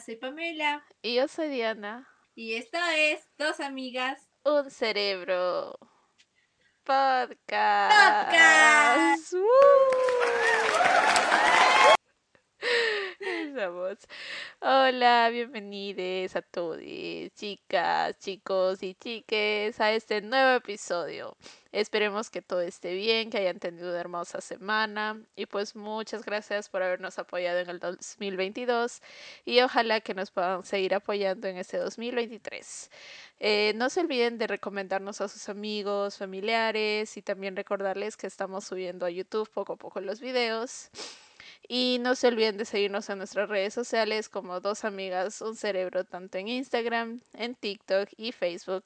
soy Pamela. Y yo soy Diana. Y esto es Dos Amigas. Un Cerebro. Podcast. Podcast. Hola, bienvenidos a todos, chicas, chicos y chiques, a este nuevo episodio. Esperemos que todo esté bien, que hayan tenido una hermosa semana y pues muchas gracias por habernos apoyado en el 2022 y ojalá que nos puedan seguir apoyando en este 2023. Eh, no se olviden de recomendarnos a sus amigos, familiares y también recordarles que estamos subiendo a YouTube poco a poco los videos. Y no se olviden de seguirnos en nuestras redes sociales como Dos Amigas, Un Cerebro, tanto en Instagram, en TikTok y Facebook.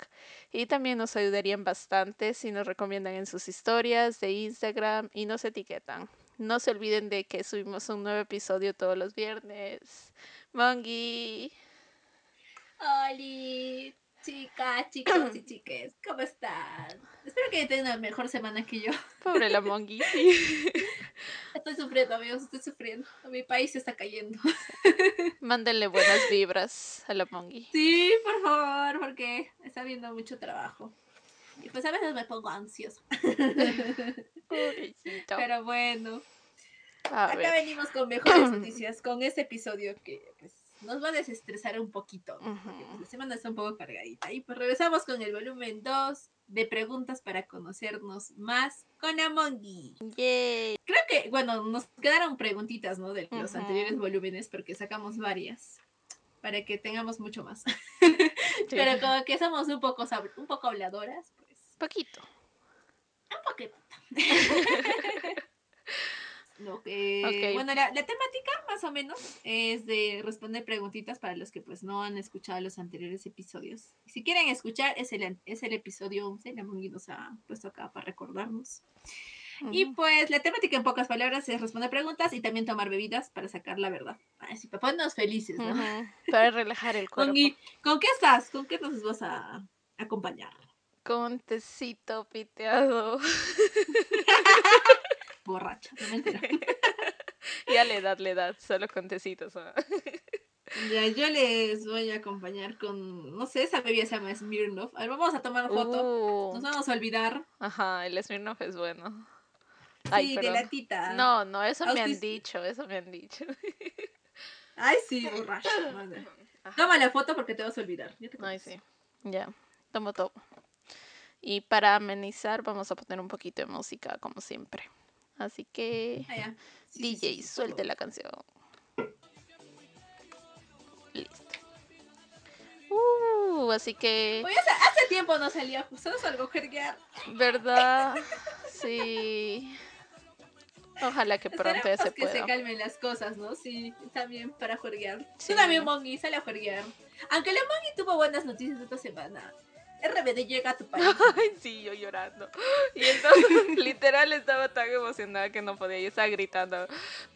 Y también nos ayudarían bastante si nos recomiendan en sus historias de Instagram y nos etiquetan. No se olviden de que subimos un nuevo episodio todos los viernes. Mongi. Hola, chicas, chicos y chiques, ¿cómo están? Espero que tengan una mejor semana que yo. Pobre la Mongi. Estoy sufriendo, amigos, estoy sufriendo. Mi país se está cayendo. Mándenle buenas vibras a la Mongi. Sí, por favor, porque está habiendo mucho trabajo. Y pues a veces me pongo ansioso. Pero bueno. acá venimos con mejores noticias, con este episodio que pues, nos va a desestresar un poquito. Pues, la semana está un poco cargadita. Y pues regresamos con el volumen 2 de preguntas para conocernos más con Amongi. Yay. Creo que, bueno, nos quedaron preguntitas, ¿no? De los anteriores volúmenes, porque sacamos varias para que tengamos mucho más. Pero como que somos un poco, un poco habladoras, pues. Poquito. Un poquito. Bueno, la, temática más o menos es de responder preguntitas para los que pues no han escuchado los anteriores episodios. Si quieren escuchar, es el, es el episodio 11, la Mongi nos ha puesto acá para recordarnos. Y pues la temática en pocas palabras es responder preguntas y también tomar bebidas para sacar la verdad. Así para ponernos felices, ¿no? Para relajar el cuerpo. ¿Con, qué estás? ¿Con qué nos vas a acompañar? Con tecito piteado. borracha, no mentira. ya le da, le da, solo con tecitos. Ya, yo les voy a acompañar con, no sé, esa bebida se llama Smirnoff. A ver, vamos a tomar foto. Uh. Nos vamos a olvidar. Ajá, el Smirnoff es bueno. sí, de latita. No, no, eso me han dicho, eso me han dicho. Ay, sí, borracha, madre. Toma la foto porque te vas a olvidar. Ay, sí. Ya, tomo todo. Y para amenizar vamos a poner un poquito de música, como siempre. Así que ah, DJ, suelte la canción. Listo. Uh, así que. Oye, hace, tiempo no salía justo algo jerguear. ¿Verdad? Sí. Ojalá que pronto ya se que se calmen las cosas, ¿no? Sí, también para juerguear. Sí. también, Mongi, sale a juerguear. Aunque la Mongi tuvo buenas noticias esta semana. RBD llega a tu país. Ay, sí, yo llorando. Y entonces, literal, estaba tan emocionada que no podía, yo estaba gritando.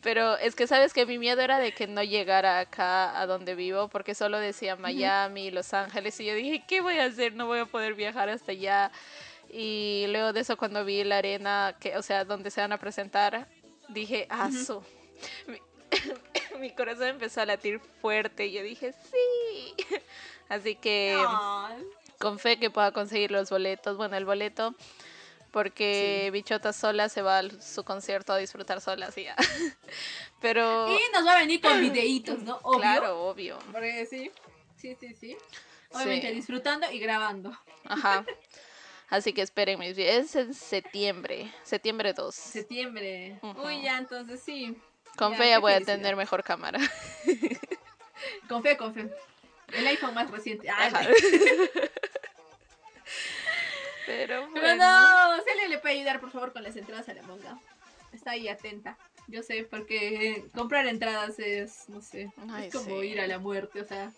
Pero es que, ¿sabes que Mi miedo era de que no llegara acá a donde vivo, porque solo decía Miami, Los Ángeles, y yo dije, ¿qué voy a hacer? No voy a poder viajar hasta allá. Y luego de eso, cuando vi la arena, que, o sea, donde se van a presentar, dije, ah, mi, corazón empezó a latir fuerte y yo dije, sí. Así que con fe que pueda conseguir los boletos. Bueno, el boleto, porque Bichota sola se va a su concierto a disfrutar sola, así ya. Pero. Y nos va a venir con videitos, ¿no? Obvio. Claro, obvio. Porque sí, sí, sí, sí. Obviamente disfrutando y grabando. Ajá. Así que esperen mis Es en septiembre, septiembre 2. Septiembre. Uy, ya, entonces sí. Con fe ya voy a tener mejor cámara. Con fe, con fe. El iPhone más reciente. Ay, Pero, Pero no, Celia le puede ayudar por favor con las entradas a la manga. Está ahí atenta. Yo sé, porque comprar entradas es, no sé, es como ir a la muerte, o sea,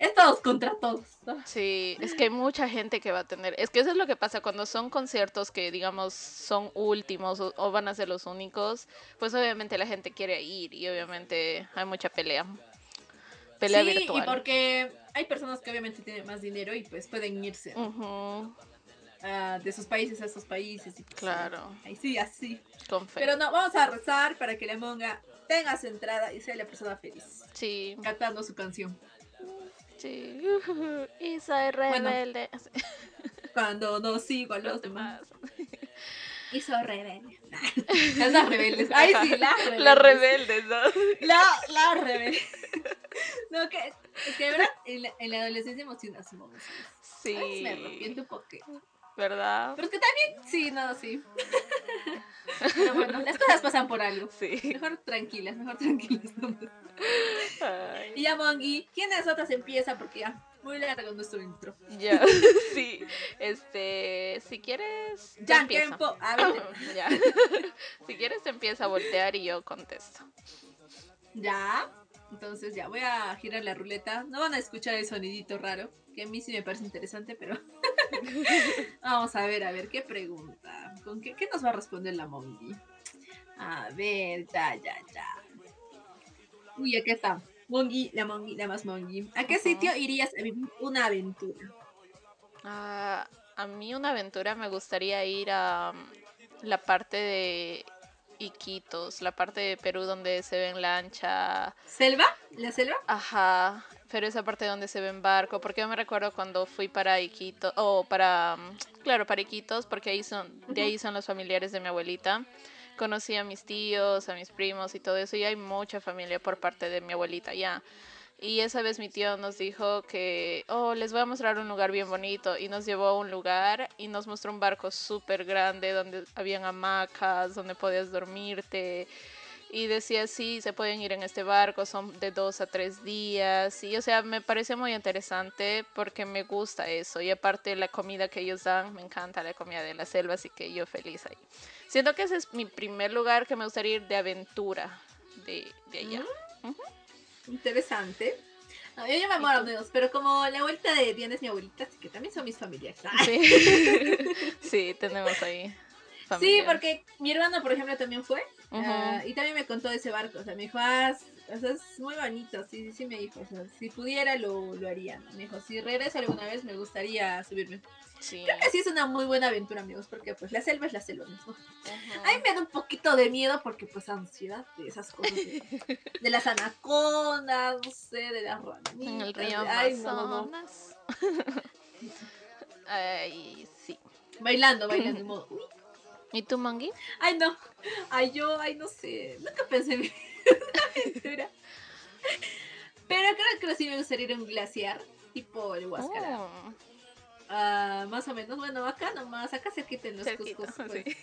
es todos contra todos. Sí, es que hay mucha gente que va a tener. Es que eso es lo que pasa cuando son conciertos que, digamos, son últimos o, van a ser los únicos. Pues obviamente la gente quiere ir y obviamente hay mucha pelea. Pelea sí, y porque hay personas que obviamente tienen más dinero y pues pueden irse. ah, de sus países a esos países. Y pues, claro. Ahí sí, así. Con fe. Pero no, vamos a rezar para que la monga tenga su entrada y sea la persona feliz. Sí. Cantando su canción. Sí. Y soy rebelde. Cuando no sigo a los, demás. Y soy rebelde. Las rebeldes. Ay, sí, las rebeldes. Las rebeldes, ¿no? La, la rebelde. No, que, que verdad, en la, en la adolescencia emocionas. Sí. Ay, me arrepiento un poco. ¿Verdad? Pero es que también, sí, no, sí. Pero bueno, las cosas pasan por algo. Sí. Mejor tranquilas, mejor tranquilas. Ay. Y ya, Mongi, ¿quiénes otras empieza? Porque ya, muy largo nuestro intro. Ya, sí. Este, si quieres. Ya, empieza. tiempo. A ver, Ya. Si quieres, te empieza a voltear y yo contesto. ya. Entonces ya, voy a girar la ruleta. No van a escuchar el sonidito raro, que a mí sí me parece interesante, pero vamos a ver, a ver, ¿qué pregunta? ¿Con qué, qué nos va a responder la Mongi? A ver, ya, ya, ya. Uy, aquí está. Mongi, la Mongi, la más Mongi. ¿A qué sitio irías a vivir una aventura? Ah, a mí una aventura me gustaría ir a mm, la parte de Iquitos, la parte de Perú donde se ve en lancha. ¿Selva? ¿La selva? Ajá, pero esa parte donde se ve en barco, porque yo me recuerdo cuando fui para Iquitos, o para, mm, claro, para Iquitos, porque ahí son, de ahí son los familiares de mi abuelita. Conocí a mis tíos, a mis primos y todo eso, y hay mucha familia por parte de mi abuelita ya. Y esa vez mi tío nos dijo que, oh, les voy a mostrar un lugar bien bonito. Y nos llevó a un lugar y nos mostró un barco súper grande donde habían hamacas, donde podías dormirte. Y decía, sí, se pueden ir en este barco, son de dos a tres días. Y o sea, me parece muy interesante porque me gusta eso. Y aparte la comida que ellos dan, me encanta la comida de la selva, así que yo feliz ahí. Siento que ese es mi primer lugar que me gustaría ir de aventura de, de allá. Interesante. No, yo ya me muero dos, pero como la vuelta de Diana es mi abuelita, así que también son mis familiares. Sí, sí tenemos ahí. Sí, familia. porque mi hermana, por ejemplo, también fue. Ah, y también me contó de ese barco. O sea, me dijo, ah, es- o sea, es muy bonito. Sí, sí, sí, me dijo. O sea, si pudiera, lo, lo haría. ¿no? Me dijo, si regreso alguna vez, me gustaría subirme. Sí. Creo que sí es una muy buena aventura, amigos, porque pues la selva es la selva mismo. A mí me da un poquito de miedo porque pues ansiedad de esas cosas. De, de las anacondas, no sé, de las ranitas. En el río Ay, no, no. Amazonas. Ay, sí. Bailando, bailando. modo, uy, ¿Y tú, Mangi? Ay, no. Ay, yo, ay, no sé. Nunca pensé en una aventura. Pero creo que sí me gustaría ir a un glaciar, tipo el Huáscara. Oh, Ah, más o menos. Bueno, acá nomás, acá cerquita en los Cerquita, Cuscos. pues, sí.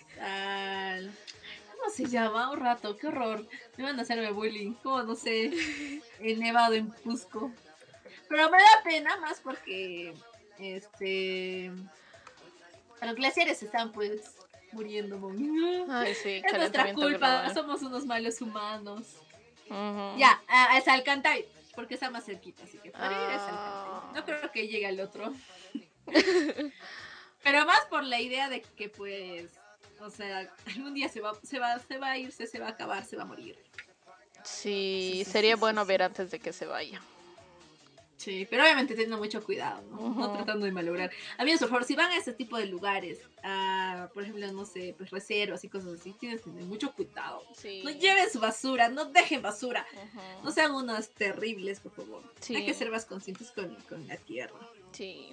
¿Cómo se llama? Un rato, qué horror. Me van a hacerme bullying. Como no sé, el nevado en Cusco. Pero me da pena más porque, este, los glaciares están pues muriendo. mami. Ay, sí, Es nuestra culpa, somos unos malos humanos. Ya, a, a Salcantay, porque está más cerquita, así que para ir Ah. No creo que llegue al otro. Pero más por la idea de que pues, o sea, algún día se va, se va, se va a irse, se va a acabar, se va a morir. Sí, sería sí, bueno sí, ver antes de que se vaya. Sí, pero obviamente teniendo mucho cuidado, ¿no? No tratando de malograr. Amigos, por favor, si van a este tipo de lugares, a, por ejemplo, no sé, pues reservas y cosas así, tienes que tener mucho cuidado. Sí. No lleven su basura, no dejen basura. No sean unos terribles, por favor. Sí. Hay que ser más conscientes con, con la tierra. Sí.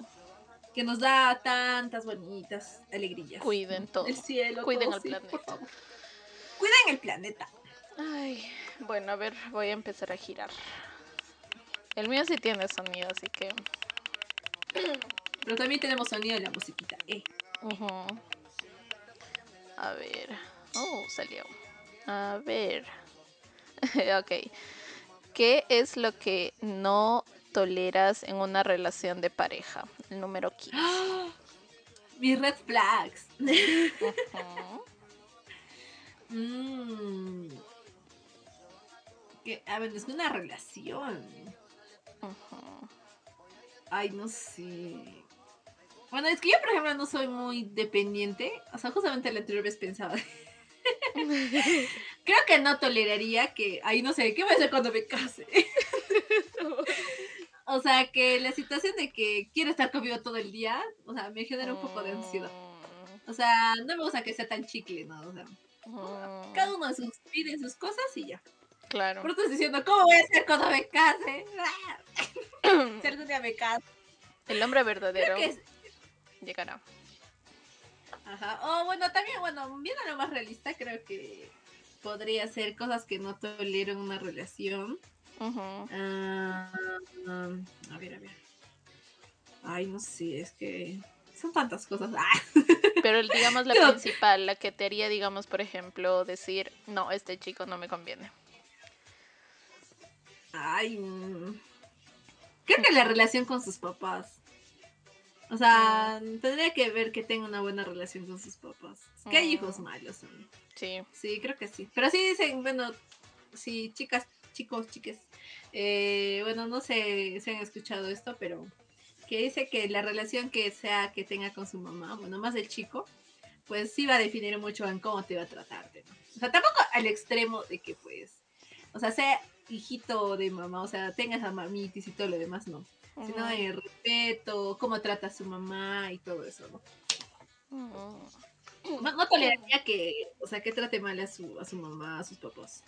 Que nos da tantas bonitas alegrías. Cuiden todo. El cielo. Cuiden todo, el sí, planeta. por favor. Cuiden el planeta. Ay, bueno, a ver, voy a empezar a girar. El mío sí tiene sonido, así que. Pero también tenemos sonido de la musiquita. Eh. A ver. Oh, salió. A ver. ok. ¿Qué es lo que no toleras en una relación de pareja? El número 15. Mis red flags. Mm. Que, a ver, es una relación. Ay, no sé. Bueno, es que yo, por ejemplo, no soy muy dependiente. O sea, justamente la anterior vez pensaba. Creo que no toleraría que. Ay, no sé, ¿qué voy a hacer cuando me case? o sea, que la situación de que quiere estar conmigo todo el día, o sea, me genera un poco de ansiedad. Mm. O sea, no me gusta que sea tan chicle, ¿no? O sea, cada uno de sus, pide sus cosas y ya. Claro. Pero estás diciendo, ¿cómo voy a hacer cuando me case? día me caso. El hombre verdadero llegará. Ajá. O bueno, también, bueno, viendo lo más realista, creo que podría ser cosas que no tolero una relación. Ah, a ver, a ver. Ay, no sé, es que son tantas cosas. Ah. Pero digamos la principal, la que te haría, digamos, por ejemplo, decir, no, este chico no me conviene. Ay, mm. creo que la relación con sus papás. O sea, tendría que ver que tenga una buena relación con sus papás. que hay hijos malos. Sí. Sí, creo que sí. Pero sí dicen, bueno, sí, chicas, chicos, chiques. Eh, bueno, no sé si han escuchado esto, pero que dice que la relación que sea que tenga con su mamá, bueno, más el chico, pues sí va a definir mucho en cómo te va a tratarte, ¿no? O sea, tampoco al extremo de que pues, o sea, sea hijito de mamá, o sea, tengas a mamitis y todo lo demás, no. Sino el respeto, cómo trata a su mamá y todo eso, ¿no? No, toleraría que, o sea, que trate mal a su, a su mamá, a sus papás.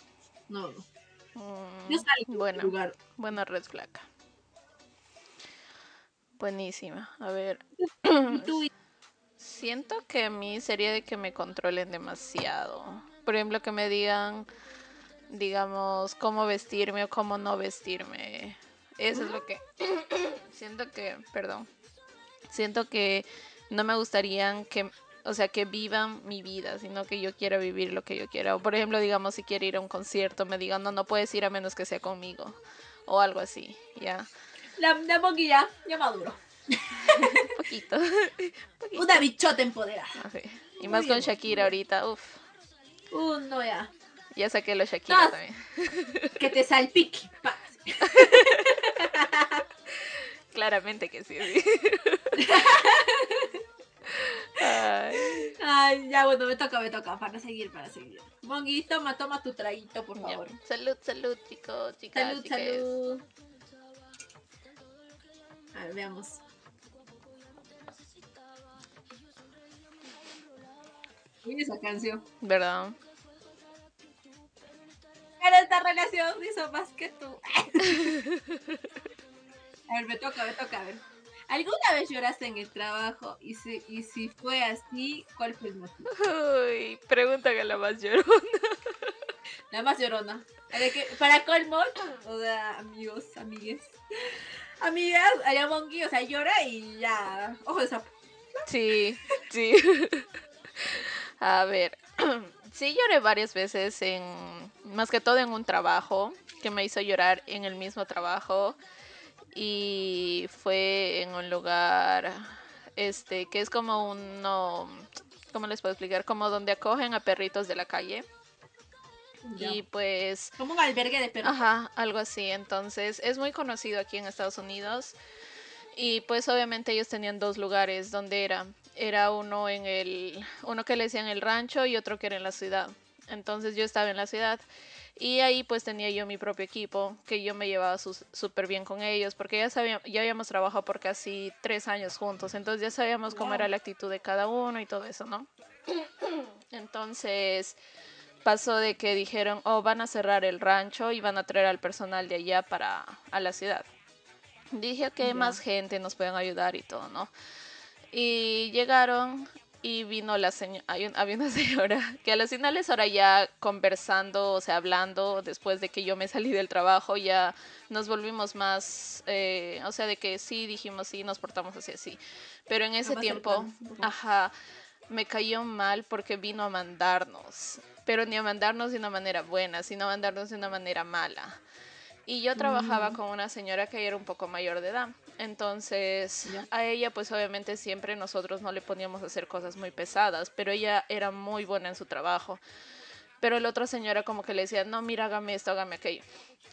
No, no. Mm, bueno, lugar. buena red flag. Buenísima. A ver. Siento que a mí sería de que me controlen demasiado. Por ejemplo, que me digan, digamos, cómo vestirme o cómo no vestirme. Eso es lo que... Siento que, perdón. Siento que no me gustaría que o sea, que vivan mi vida, sino que yo quiera vivir lo que yo quiera. O por ejemplo, digamos, si quiero ir a un concierto, me digan, no, no puedes ir a menos que sea conmigo. O algo así, ya. La, la boquilla, ya maduro. poquito, poquito. Una bichota empoderada. Y más con Shakira ahorita, uff. Uh, no, ya. Ya saqué los Shakira también. Que te salpique. Claramente que sí. sí. Ay. ya bueno, me toca, me toca, para seguir, para seguir. Mongi, toma, toma tu traguito, por favor. Salud, salud, chicos, chicas. Salud, salud. A ver, veamos. Mira esa canción. ¿Verdad? Pero esta relación hizo más que tú. a ver, me toca, me toca, a ver. ¿Alguna vez lloraste en el trabajo? Y si, y si fue así, ¿cuál fue el motivo? Uy, pregunta que la más llorona. La más llorona. Para, colmo, o sea, amigos, amigues. Amigas, allá Monkey, o sea, llora y ya. Ojo de sapo. Sí, sí. A ver, sí lloré varias veces en, más que todo en un trabajo que me hizo llorar en el mismo trabajo y fue en un lugar este que es como uno ¿cómo les puedo explicar? Como donde acogen a perritos de la calle. Y pues... Como un albergue de perros. Ajá, algo así. Entonces es muy conocido aquí en Estados Unidos. Y pues obviamente ellos tenían dos lugares donde era. Era uno en el... Uno que le decían el rancho y otro que era en la ciudad. Entonces yo estaba en la ciudad. Y ahí pues tenía yo mi propio equipo, que yo me llevaba súper bien con ellos, porque ya, sabíamos, ya habíamos trabajado por casi tres años juntos, entonces ya sabíamos cómo era la actitud de cada uno y todo eso, ¿no? Entonces pasó de que dijeron, oh, van a cerrar el rancho y van a traer al personal de allá para a la ciudad. Dije que más gente nos pueden ayudar y todo, ¿no? Y llegaron y vino la señora, había una señora que a las finales ahora ya conversando, o sea, hablando, después de que yo me salí del trabajo, ya nos volvimos más, eh, o sea, de que sí, dijimos sí, nos portamos así, así. Pero en ese tiempo, ajá, me cayó mal porque vino a mandarnos, pero ni a mandarnos de una manera buena, sino a mandarnos de una manera mala. Y yo trabajaba mm. con una señora que era un poco mayor de edad. Entonces, a ella pues obviamente siempre nosotros no le poníamos a hacer cosas muy pesadas, pero ella era muy buena en su trabajo. Pero la otra señora como que le decía, no, mira, hágame esto, hágame aquello.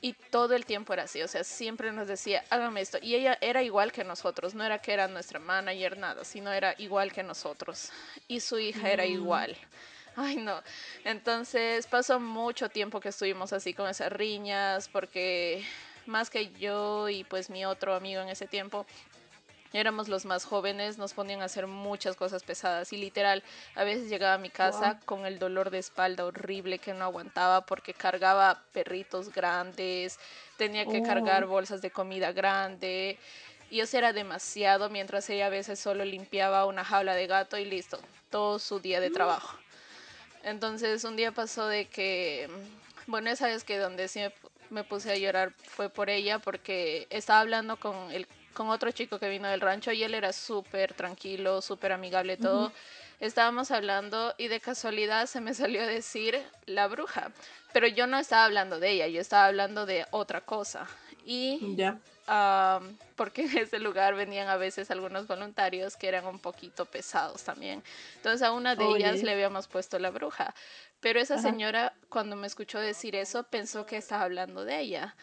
Y todo el tiempo era así, o sea, siempre nos decía, hágame esto. Y ella era igual que nosotros, no era que era nuestra manager, nada, sino era igual que nosotros. Y su hija era mm. igual. Ay, no. Entonces pasó mucho tiempo que estuvimos así con esas riñas porque más que yo y pues mi otro amigo en ese tiempo, éramos los más jóvenes, nos ponían a hacer muchas cosas pesadas y literal, a veces llegaba a mi casa con el dolor de espalda horrible que no aguantaba porque cargaba perritos grandes, tenía que cargar oh. bolsas de comida grande y eso era demasiado mientras ella a veces solo limpiaba una jaula de gato y listo, todo su día de mm. trabajo. Entonces un día pasó de que, bueno, esa vez que donde sí me, me puse a llorar fue por ella porque estaba hablando con el con otro chico que vino del rancho y él era súper tranquilo, súper amigable, todo. Estábamos hablando y de casualidad se me salió a decir la bruja, pero yo no estaba hablando de ella, yo estaba hablando de otra cosa. Y porque en ese lugar venían a veces algunos voluntarios que eran un poquito pesados también. Entonces a una de ellas le habíamos puesto la bruja. Pero esa señora cuando me escuchó decir eso pensó que estaba hablando de ella.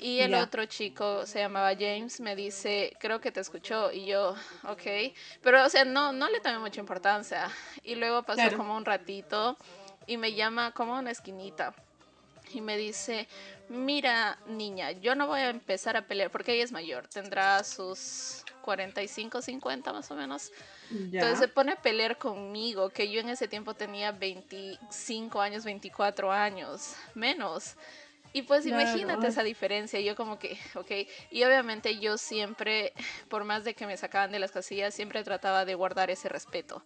Y el otro chico se llamaba James, me dice, creo que te escuchó. Y yo, ok. Pero, o sea, no, no le tomé mucha importancia. Y luego pasó como un ratito y me llama como una esquinita. Y me dice, mira, niña, yo no voy a empezar a pelear porque ella es mayor. Tendrá sus 45, 50 más o menos. Entonces se pone a pelear conmigo, que yo en ese tiempo tenía 25 años, 24 años, menos. Y pues imagínate esa diferencia, yo como que, ok, y obviamente yo siempre, por más de que me sacaban de las casillas, siempre trataba de guardar ese respeto.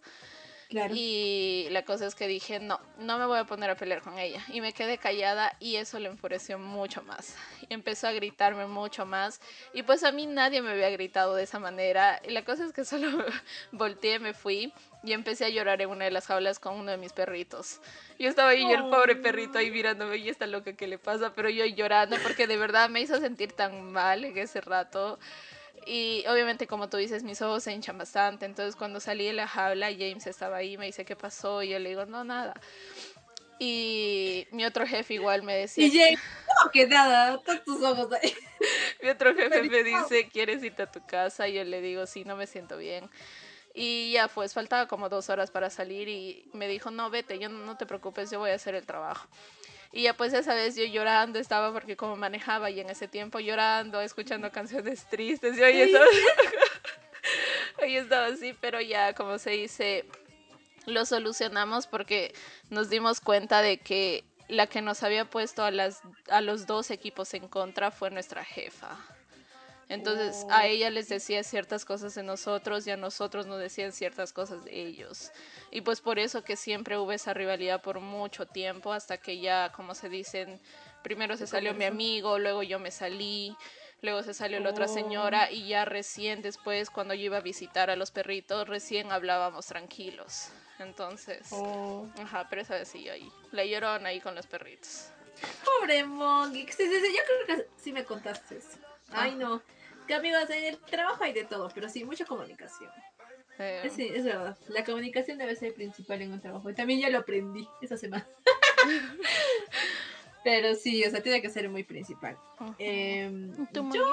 Y la cosa es que dije, no, no me voy a poner a pelear con ella. Y me quedé callada y eso le enfureció mucho más. Y empezó a gritarme mucho más. Y pues a mí nadie me había gritado de esa manera. Y la cosa es que solo volteé, me fui y empecé a llorar en una de las jaulas con uno de mis perritos. Yo estaba ahí, y el pobre perrito ahí mirándome y está loca que le pasa, pero yo llorando porque de verdad me hizo sentir tan mal en ese rato. Y obviamente, como tú dices, mis ojos se hinchan bastante. Entonces, cuando salí de la jaula, James estaba ahí, me dice, ¿qué pasó? Y yo le digo, no, nada. Y mi otro jefe igual me decía... Y James, no, que nada, tus ojos ahí. mi otro jefe me dice, ¿quieres irte a tu casa? Y yo le digo, sí, no me siento bien. Y ya pues faltaba como dos horas para salir y me dijo, no, vete, yo no te preocupes, yo voy a hacer el trabajo. Y ya pues esa vez yo llorando estaba porque como manejaba y en ese tiempo llorando, escuchando canciones tristes y hoy estaba, hoy estaba así, pero ya como se dice, lo solucionamos porque nos dimos cuenta de que la que nos había puesto a, las, a los dos equipos en contra fue nuestra jefa. Entonces a oh. ella les decía ciertas cosas de nosotros y a nosotros nos decían ciertas cosas de ellos. Y pues por eso que siempre hubo esa rivalidad por mucho tiempo hasta que ya, como se dicen, primero se salió mi amigo, luego yo me salí, luego se salió la otra señora oh. y ya recién después cuando yo iba a visitar a los perritos, recién hablábamos tranquilos. Entonces, oh. ajá, pero esa vez sí ahí, la llorona ahí con los perritos. Pobre Mongi, yo creo que sí me contaste eso. Ay, no. Que amigos, en el trabajo hay de todo, pero sí, mucha comunicación. Sí, es verdad. La comunicación debe ser principal en un trabajo. Y también ya lo aprendí esa semana. pero sí, o sea, tiene que ser muy principal. Em, yo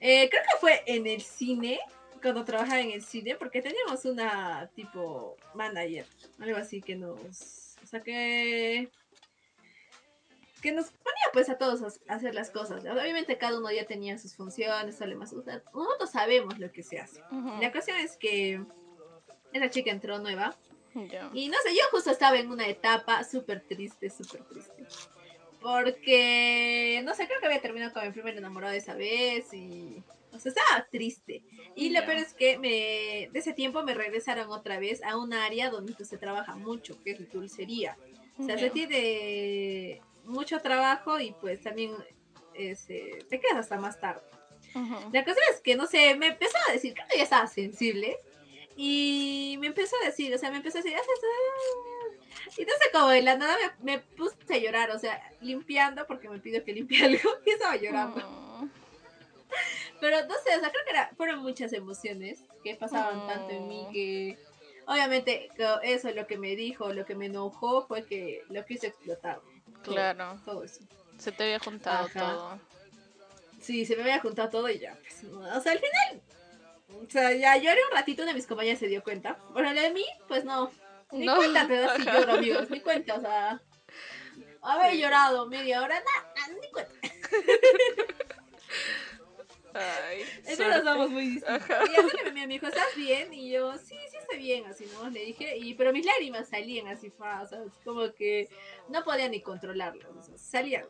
eh, creo que fue en el cine, cuando trabajaba en el cine, porque teníamos una tipo manager, algo así que nos... O sea, que que nos ponía pues a todos a hacer las cosas. Obviamente cada uno ya tenía sus funciones, sale más. nosotros sabemos lo que se hace. La cuestión es que esa chica entró nueva. Y no sé, yo justo estaba en una etapa súper triste, súper triste. Porque, no sé, creo que había terminado con mi primer enamorado esa vez y... O sea, estaba triste. Y lo peor es que me, de ese tiempo me regresaron otra vez a un área donde se trabaja mucho, que es dulcería. O sea, se tiene mucho trabajo y pues también este, te quedas hasta más tarde. La cosa es que, no sé, me empezó a decir, que ya estaba sensible. Y me empezó a decir, o sea, me empezó a decir, y entonces como de la nada me, puse a llorar, o sea, limpiando, porque me pidió que limpie algo, y estaba llorando. Pero no sé, o sea, creo que era, fueron muchas emociones que pasaban tanto en mí que obviamente eso es lo que me dijo, lo que me enojó fue que lo quise explotar. Claro. Todo, eso. Se te había juntado todo. Sí, se me había juntado todo y ya. Pues, o sea, al final. O sea, ya lloré un ratito, una de mis compañeras se dio cuenta. Bueno, la de mí, pues no. Ni cuenta te das si lloro, amigos. Ni cuenta, o sea. Haber llorado media hora, nada, ni cuenta. Ay, Entonces nos muy distintos. Y así que me dijo, ¿estás bien? Y yo, sí, sí estoy bien, así, ¿no? Le dije, y, pero mis lágrimas salían así, ¿sabes? Como que no podía ni controlarlo, salían.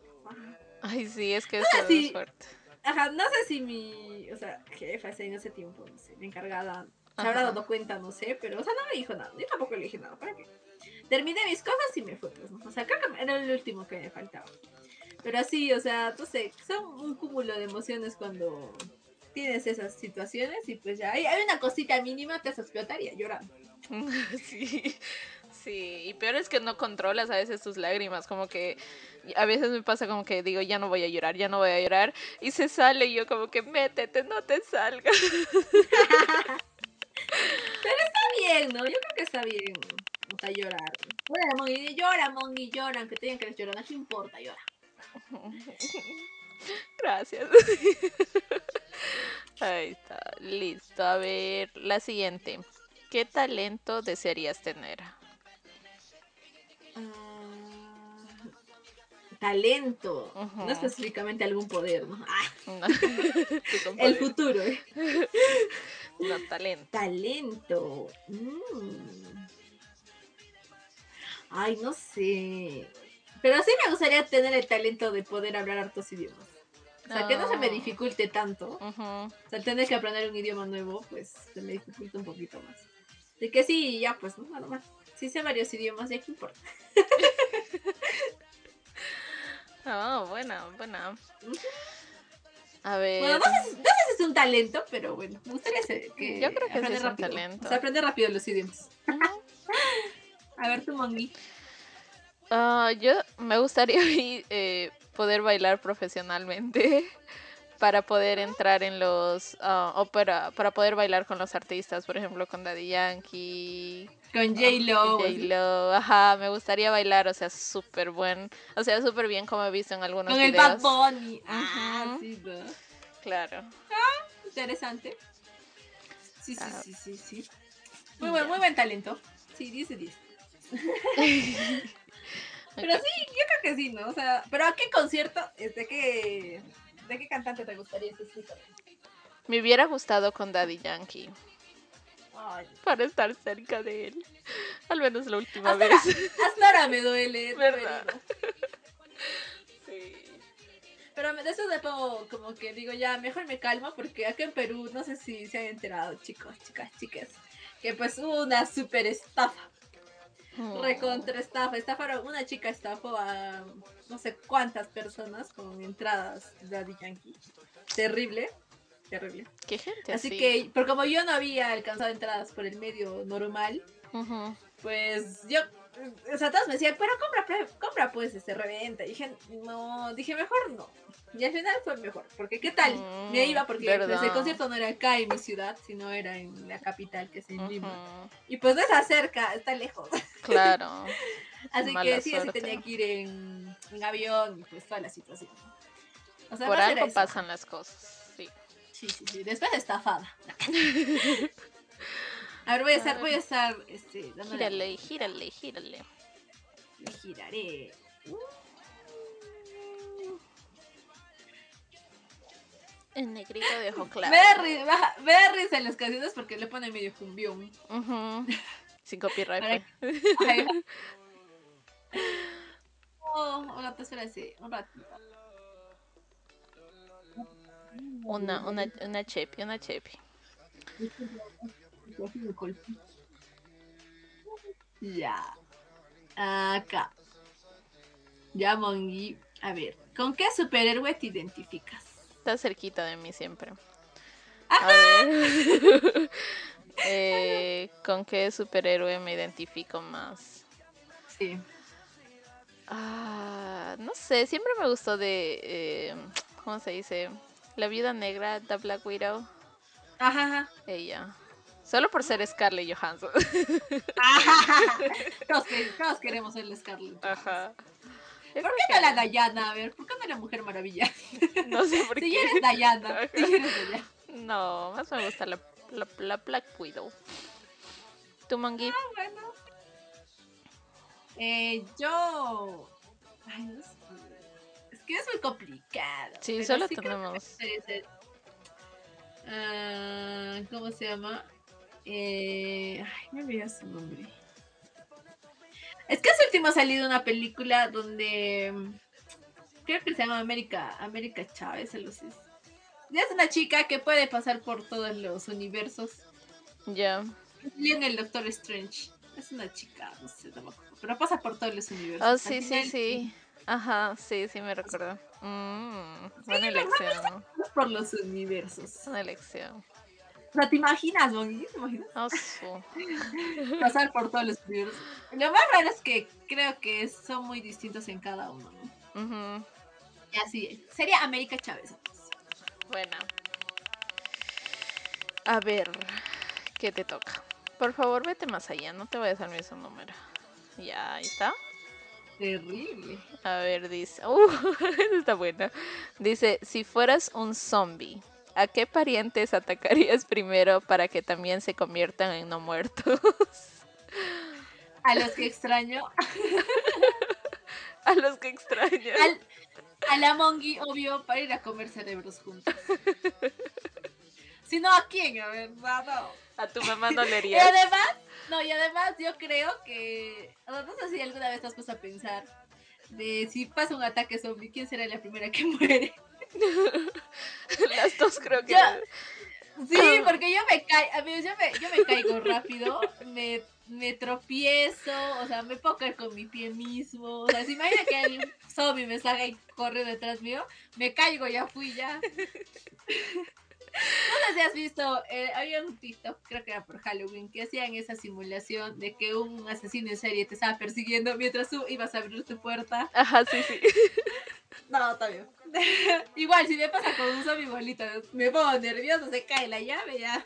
Ay, sí, es que es es fuerte. Ajá, no sé si mi, o sea, jefa en ese tiempo, no sé, mi encargada, se habrá dado cuenta, no sé, pero, o sea, no me dijo nada, yo tampoco le dije nada, ¿para qué? Terminé mis cosas y me fui, pues, ¿no? O sea, creo que era el último que me faltaba. Pero así, o sea, no sé, son un cúmulo de emociones cuando tienes esas situaciones y pues ya hay, hay una cosita mínima, te hace explotar y llorando. Sí, sí, y peor es que no controlas a veces tus lágrimas, como que a veces me pasa como que digo, ya no voy a llorar, ya no voy a llorar, y se sale y yo como que métete, no te salgas. Pero está bien, ¿no? Yo creo que está bien, o sea, llorar. Bueno, Mongi, llora, Mongi, llora, aunque tengan que llorar, no importa, llora. Gracias. Ahí está, listo. A ver, la siguiente. ¿Qué talento desearías tener? Ah, talento. No específicamente algún poder, ¿no? Ah. El futuro. ¿eh? No, talento. Talento. Mm. Ay, no sé. Pero sí me gustaría tener el talento de poder hablar hartos idiomas. O sea, que no se me dificulte tanto. O sea, tener que aprender un idioma nuevo, pues se me dificulta un poquito más. De que sí, ya pues, ¿no? Nada más. Sí sé varios idiomas, ya que importa. oh, buena, buena. A ver. Bueno, no sé, si es un talento, pero bueno, me gustaría que. Yo creo que es un talento. O sea, aprender rápido los idiomas. A ver, tu mongi. Uh, yo me gustaría eh, poder bailar profesionalmente para poder entrar en los uh, o para, poder bailar con los artistas, por ejemplo con Daddy Yankee, con J Lo, J Lo, ajá, me gustaría bailar, o sea, súper buen, o sea, súper bien como he visto en algunos con videos. Con el Bad Bunny, ah, sí, claro. Ah, interesante. Sí, sí, ah. sí, sí, sí. Muy buen, muy buen talento. Sí, 10 de 10. Pero sí, yo creo que sí, ¿no? O sea, pero ¿a qué concierto, de qué, de qué cantante te gustaría escuchar? Me hubiera gustado con Daddy Yankee. Para estar cerca de él. Al menos la última vez. hasta ahora me duele. ¿Verdad? sí. Pero de eso de como que digo, ya, mejor me calmo porque acá en Perú, no sé si se han enterado, chicos, chicas, chicas, que pues hubo una super estafa Recontra estafa. Estafaron, una chica estafó a no sé cuántas personas con entradas de Daddy Yankee. Terrible. Terrible. Qué gente. Así, que, pero como yo no había alcanzado entradas por el medio normal, pues yo o sea, todos me decían, pero compra, compra pues, este, reventa. Y dije, no, dije, mejor no. Y al final fue mejor, porque ¿qué tal? me iba porque pues, el concierto no era acá en mi ciudad, sino era en la capital, que es en Lima. Y pues no está cerca, está lejos. Claro. Así que sí, así tenía que ir en, en, avión y pues toda la situación. O sea, Por algo pasan las cosas, sí. Sí, sí, sí. Después estafada. A ver, voy a estar, voy a estar, este, Gírale, gírale, gírale. Me giraré. El negrito de ojo claro. Berry, en las canciones porque le pone medio cumbión. Sin copyright. oh, hola, pues espérate, un ratito. Una, una, una chepi, una chepi. Ya. Acá. Ya, Mongi. A ver, ¿con qué superhéroe te identificas? Está cerquita de mí siempre. A eh, ¿Con qué superhéroe me identifico más? Sí. Ah, no sé, siempre me gustó de. Eh, ¿Cómo se dice? La viuda negra, The Black Widow. Ajá. Ella. Solo por ser Scarlett Johansson. todos, queremos ser Scarlett. Ajá. ¿Por qué no la Diana? A ver, ¿por qué no la Mujer Maravilla? No sé por qué. Si eres Diana, si eres Diana. No, más me gusta la, la, Black Widow. ¿Tu Mangi? Ah, bueno. Eh, yo... Ay, no sé que es muy complicado. Sí, solo tenemos. Uh, ¿Cómo se llama? Eh, ay, me olvidé su nombre. Es que hace último ha salido una película donde creo que se llama América, América Chávez, algo así. Es una chica que puede pasar por todos los universos. Ya. Y en el Doctor Strange. Es una chica, no sé, no pero pasa por todos los universos. Oh, sí, sí, sí. Ajá, sí, sí me recuerdo. Mm, buena elección. Por los universos. Una elección. O sea, ¿te imaginas, Bongi? ¿Te imaginas? Pasar por todos los universos. Lo más raro es que creo que son muy distintos en cada uno, ¿no? Y así Sería América Chávez. Bueno. A ver, ¿qué te toca? Por favor, vete más allá, no te vayas al mismo número. Ya, ahí está. Terrible. A ver, dice. Uh, está buena. Dice: Si fueras un zombie, ¿a qué parientes atacarías primero para que también se conviertan en no muertos? A los que extraño. a los que extraño. a la Mongi, obvio, para ir a comer cerebros juntos. Si no, ¿a quién? A ver, no. A tu mamá no le Y además, no, y además yo creo que, no sé si alguna vez te has puesto a pensar de si pasa un ataque zombie, ¿quién será la primera que muere? Las dos creo que... sí, porque yo me caigo, yo me, yo me caigo rápido, me, me tropiezo, o sea, me puedo caer con mi pie mismo, o sea, si imagina que un zombie me salga y corre detrás mío, me caigo, ya fui, ya. No sé si has visto, eh, había un TikTok, creo que era por Halloween, que hacían esa simulación de que un asesino en serie te estaba persiguiendo mientras tú ibas a abrir tu puerta. Ajá, sí, sí. No, está bien. Igual, si me pasa con un zombie igualito, me pongo nervioso, se cae la llave, ya.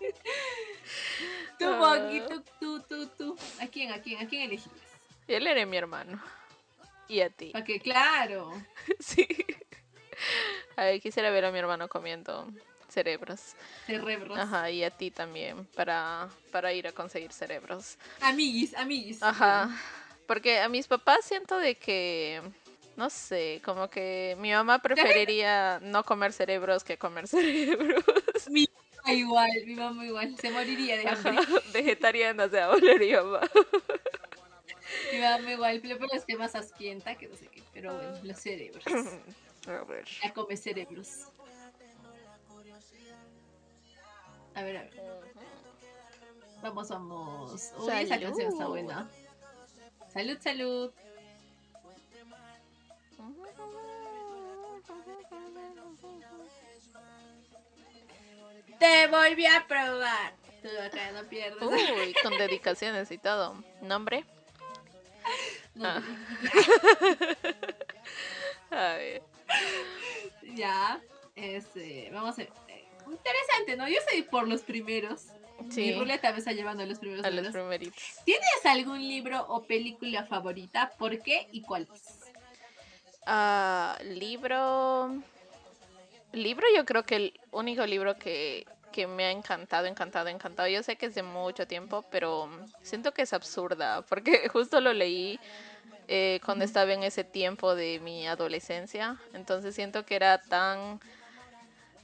tú, Bongi, tú, tú, tú, tú. ¿A quién, a quién, a quién elegirías? Él era mi hermano. Y a ti. Que, claro. sí. A ver, quisiera ver a mi hermano comiendo cerebros. Cerebros. Ajá, y a ti también, para, para ir a conseguir cerebros. Amiguis, amiguis. Ajá. Porque a mis papás siento de que, no sé, como que mi mamá preferiría no comer cerebros que comer cerebros. Mi mamá igual, mi mamá igual, se moriría de hambre. vegetariana, o sea, volvería mamá. Mi mamá igual, pero es que más asquienta que no sé qué, pero bueno, los cerebros. A ver. Ya come cerebros. A ver, a ver. Vamos, vamos. Uy, esa canción está buena. Salud, salud. Te volví a probar. Tú acá no pierdes. Uy, con dedicaciones y todo. ¿Nombre? Ah. este, vamos a. Eh, interesante, ¿no? Yo soy por los primeros. Mi ruleta me está llevando a los primeros. A los primeritos. ¿Tienes algún libro o película favorita? ¿Por qué y cuál ah, libro. Libro, yo creo que el único libro que, que me ha encantado, encantado, encantado. Yo sé que es de mucho tiempo, pero siento que es absurda, porque justo lo leí eh, cuando estaba en ese tiempo de mi adolescencia. Entonces siento que era tan...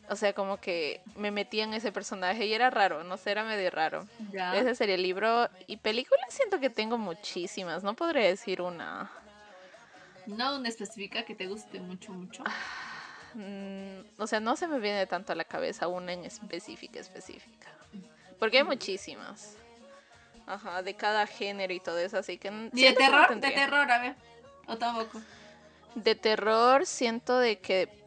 O sea, como que me metía en ese personaje y era raro, no sé, era medio raro. Ese sería el libro. Y películas siento que tengo muchísimas, no podría decir una. No una específica que te guste mucho, mucho. Mm, o sea, no se me viene tanto a la cabeza una en específica, específica. Porque hay muchísimas. Ajá, de cada género y todo eso, así que... ¿Y de terror? De terror, a ver. O tampoco. De terror siento de que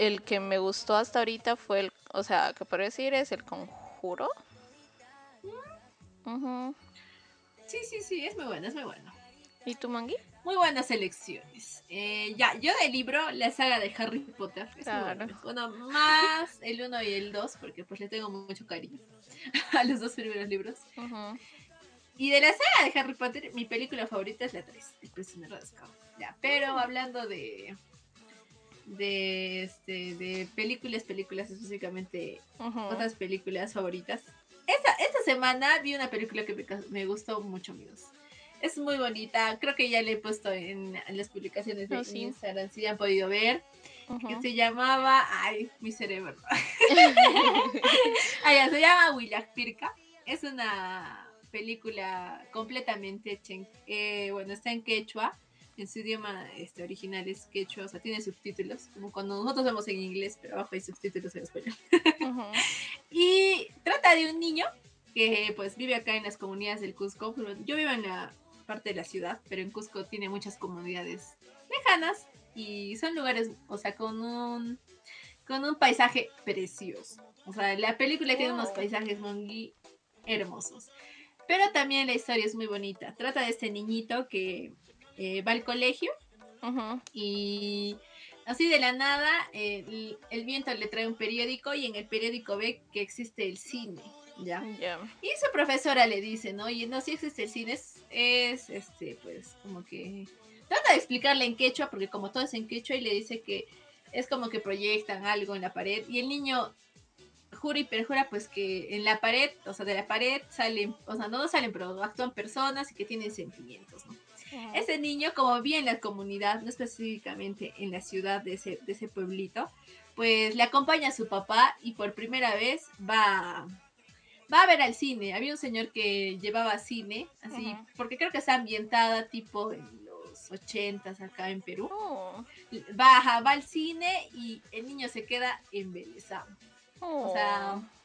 el que me gustó hasta ahorita fue el... O sea, que por decir es el conjuro. Sí, sí, sí, es muy bueno, es muy bueno. ¿Y tu mangui? Muy buenas elecciones. Eh, ya, yo del libro, la saga de Harry Potter. claro. bueno. más el 1 y el 2, porque pues le tengo mucho cariño a los dos primeros libros. Y de la saga de Harry Potter, mi película favorita es la 3, El prisionero de Azkaban. Ya, pero hablando de de este de películas, películas específicamente otras películas favoritas. Esta, esta semana vi una película que me, gustó mucho, amigos. Es muy bonita. Creo que ya le he puesto en, las publicaciones de oh, Instagram, si han podido ver. Que se llamaba. Ay, mi cerebro. ay, se llama Pirka. Es una película completamente. Eh, bueno, está en quechua en su idioma este, original es quechua, o sea, tiene subtítulos, como cuando nosotros vemos en inglés, pero abajo hay subtítulos en español. y trata de un niño que pues vive acá en las comunidades del Cusco. Yo vivo en la parte de la ciudad, pero en Cusco tiene muchas comunidades lejanas y son lugares, o sea, con un, con un paisaje precioso. O sea, la película tiene unos paisajes muy hermosos. Pero también la historia es muy bonita. Trata de este niñito que eh, va al colegio y así de la nada el, viento le trae un periódico y en el periódico ve que existe el cine. ¿ya? Y su profesora le dice, ¿no? Y no, si existe el cine, es, este, pues, como que trata de explicarle en quechua, porque como todo es en quechua, y le dice que es como que proyectan algo en la pared, y el niño jura y perjura, pues, que en la pared, o sea, de la pared salen, o sea, no salen, pero actúan personas y que tienen sentimientos, ¿no? Ese niño, como vive en la comunidad, no específicamente en la ciudad de ese, de ese pueblito, pues le acompaña a su papá y por primera vez va, va a ver al cine. Había un señor que llevaba cine, así, porque creo que está ambientada tipo en los ochentas acá en Perú. Oh. Va, va al cine y el niño se queda embelesado. O sea, oh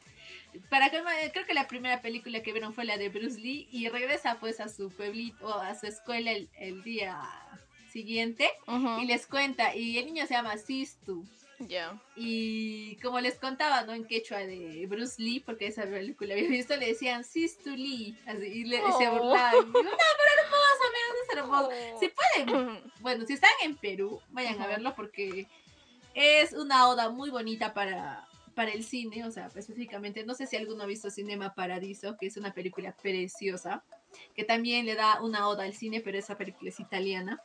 para que creo que la primera película que vieron fue la de Bruce Lee y regresa pues a su pueblito, a su escuela el, día siguiente y les cuenta, y el niño se llama Sistu. Ya. Y como les contaba, ¿no? En quechua de Bruce Lee, porque esa película había visto, le decían Sistu Lee, así, y le, se oh. burlaban. no, pero hermoso, es hermoso. Oh. Si pueden, bueno, si están en Perú, vayan a verlo porque es una oda muy bonita para para el cine, o sea, específicamente, no sé si alguno ha visto Cinema Paradiso, que es una película preciosa, que también le da una oda al cine, pero esa película es italiana,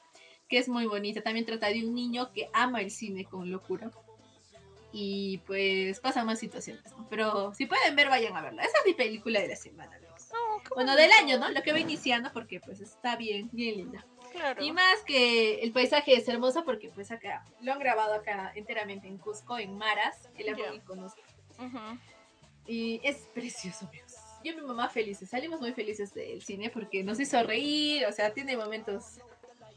que es muy bonita. También trata de un niño que ama el cine con locura. Y pues pasan más situaciones, ¿no? Pero si pueden ver, vayan a verla. Esa es mi película de la semana, oh, bueno, del año, ¿no? Lo que va iniciando, porque pues está bien, bien linda. Y más que el paisaje es hermoso porque pues acá lo han grabado acá enteramente en Cusco, en Maras, que la yeah. conozco. Y es precioso, amigos. Yo y mi mamá felices, salimos muy felices del cine porque nos hizo reír, o sea, tiene momentos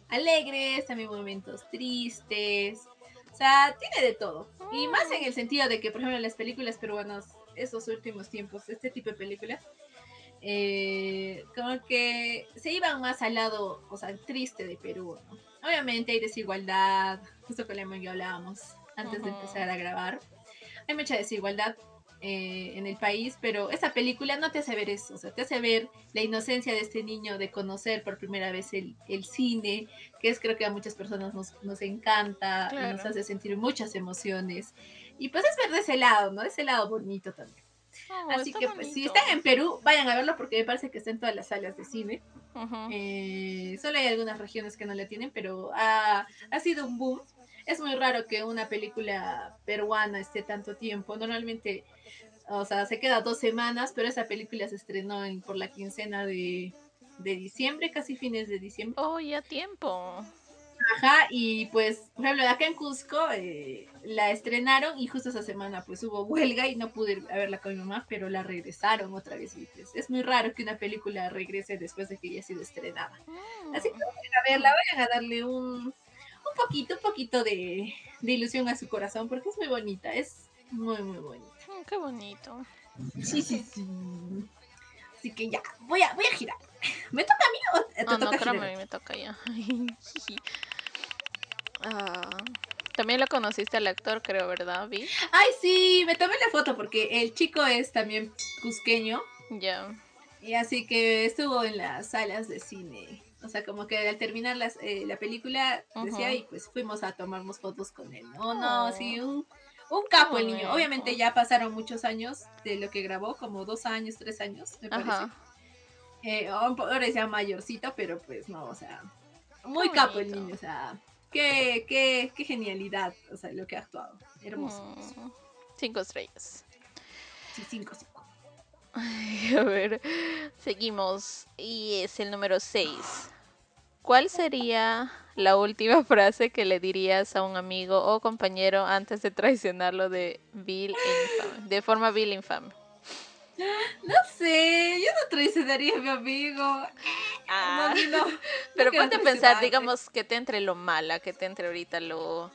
alegres, también momentos tristes, o sea, tiene de todo. Y más en el sentido de que, por ejemplo, las películas peruanas, esos últimos tiempos, este tipo de películas, eh, como que se iban más al lado, o sea, triste de Perú, Obviamente hay desigualdad, justo con la que hablábamos antes de empezar a grabar. Hay mucha desigualdad eh, en el país, pero esa película no te hace ver eso, o sea, te hace ver la inocencia de este niño de conocer por primera vez el, cine, que es creo que a muchas personas nos, nos encanta, nos hace sentir muchas emociones. Y pues es ver de ese lado, ¿no? De ese lado bonito también. Oh, Así que pues, si están en Perú, vayan a verlo porque me parece que está en todas las salas de cine. Eh, solo hay algunas regiones que no la tienen, pero ha, sido un boom. Es muy raro que una película peruana esté tanto tiempo. Normalmente, o sea, se queda dos semanas, pero esa película se estrenó en, por la quincena de, de diciembre, casi fines de diciembre. Oh, ya tiempo. Ajá, y pues, por ejemplo, acá en Cusco eh, la estrenaron y justo esa semana pues hubo huelga y no pude verla con mi mamá, pero la regresaron otra vez. Y pues, es muy raro que una película regrese después de que ya ha sido estrenada. Así que vayan a verla, vayan a darle un, un poquito, un poquito de, ilusión a su corazón porque es muy bonita, es muy, muy bonita. Mm, qué bonito. Sí, sí, sí. Así que ya, voy a, voy a girar. ¿Me toca a mí o te oh, toca no, a mí me toca ya. Ah, también lo conociste al actor, creo, ¿verdad, Vi? Ay, sí, me tomé la foto porque el chico es también cusqueño. Ya. Y así que estuvo en las salas de cine. O sea, como que al terminar las, eh, la película, decía, y pues fuimos a tomarnos fotos con él. No, no, oh. sí, un, un capo el niño. Obviamente ya pasaron muchos años de lo que grabó, como dos años, tres años, me parece. Eh, ahora ya mayorcito, pero pues no, o sea, muy capo el niño, o sea, qué, qué, qué genialidad, o sea, lo que ha actuado. Hermoso. Mm, cinco estrellas. Sí, cinco, cinco. a ver, seguimos. Y es el número 6. ¿Cuál sería la última frase que le dirías a un amigo o compañero antes de traicionarlo de vil e de forma vil e infame? No sé, yo no traicionaría a mi amigo. Ah, no, Pero ponte a pensar, digamos, que te entre lo mala, que te entre ahorita lo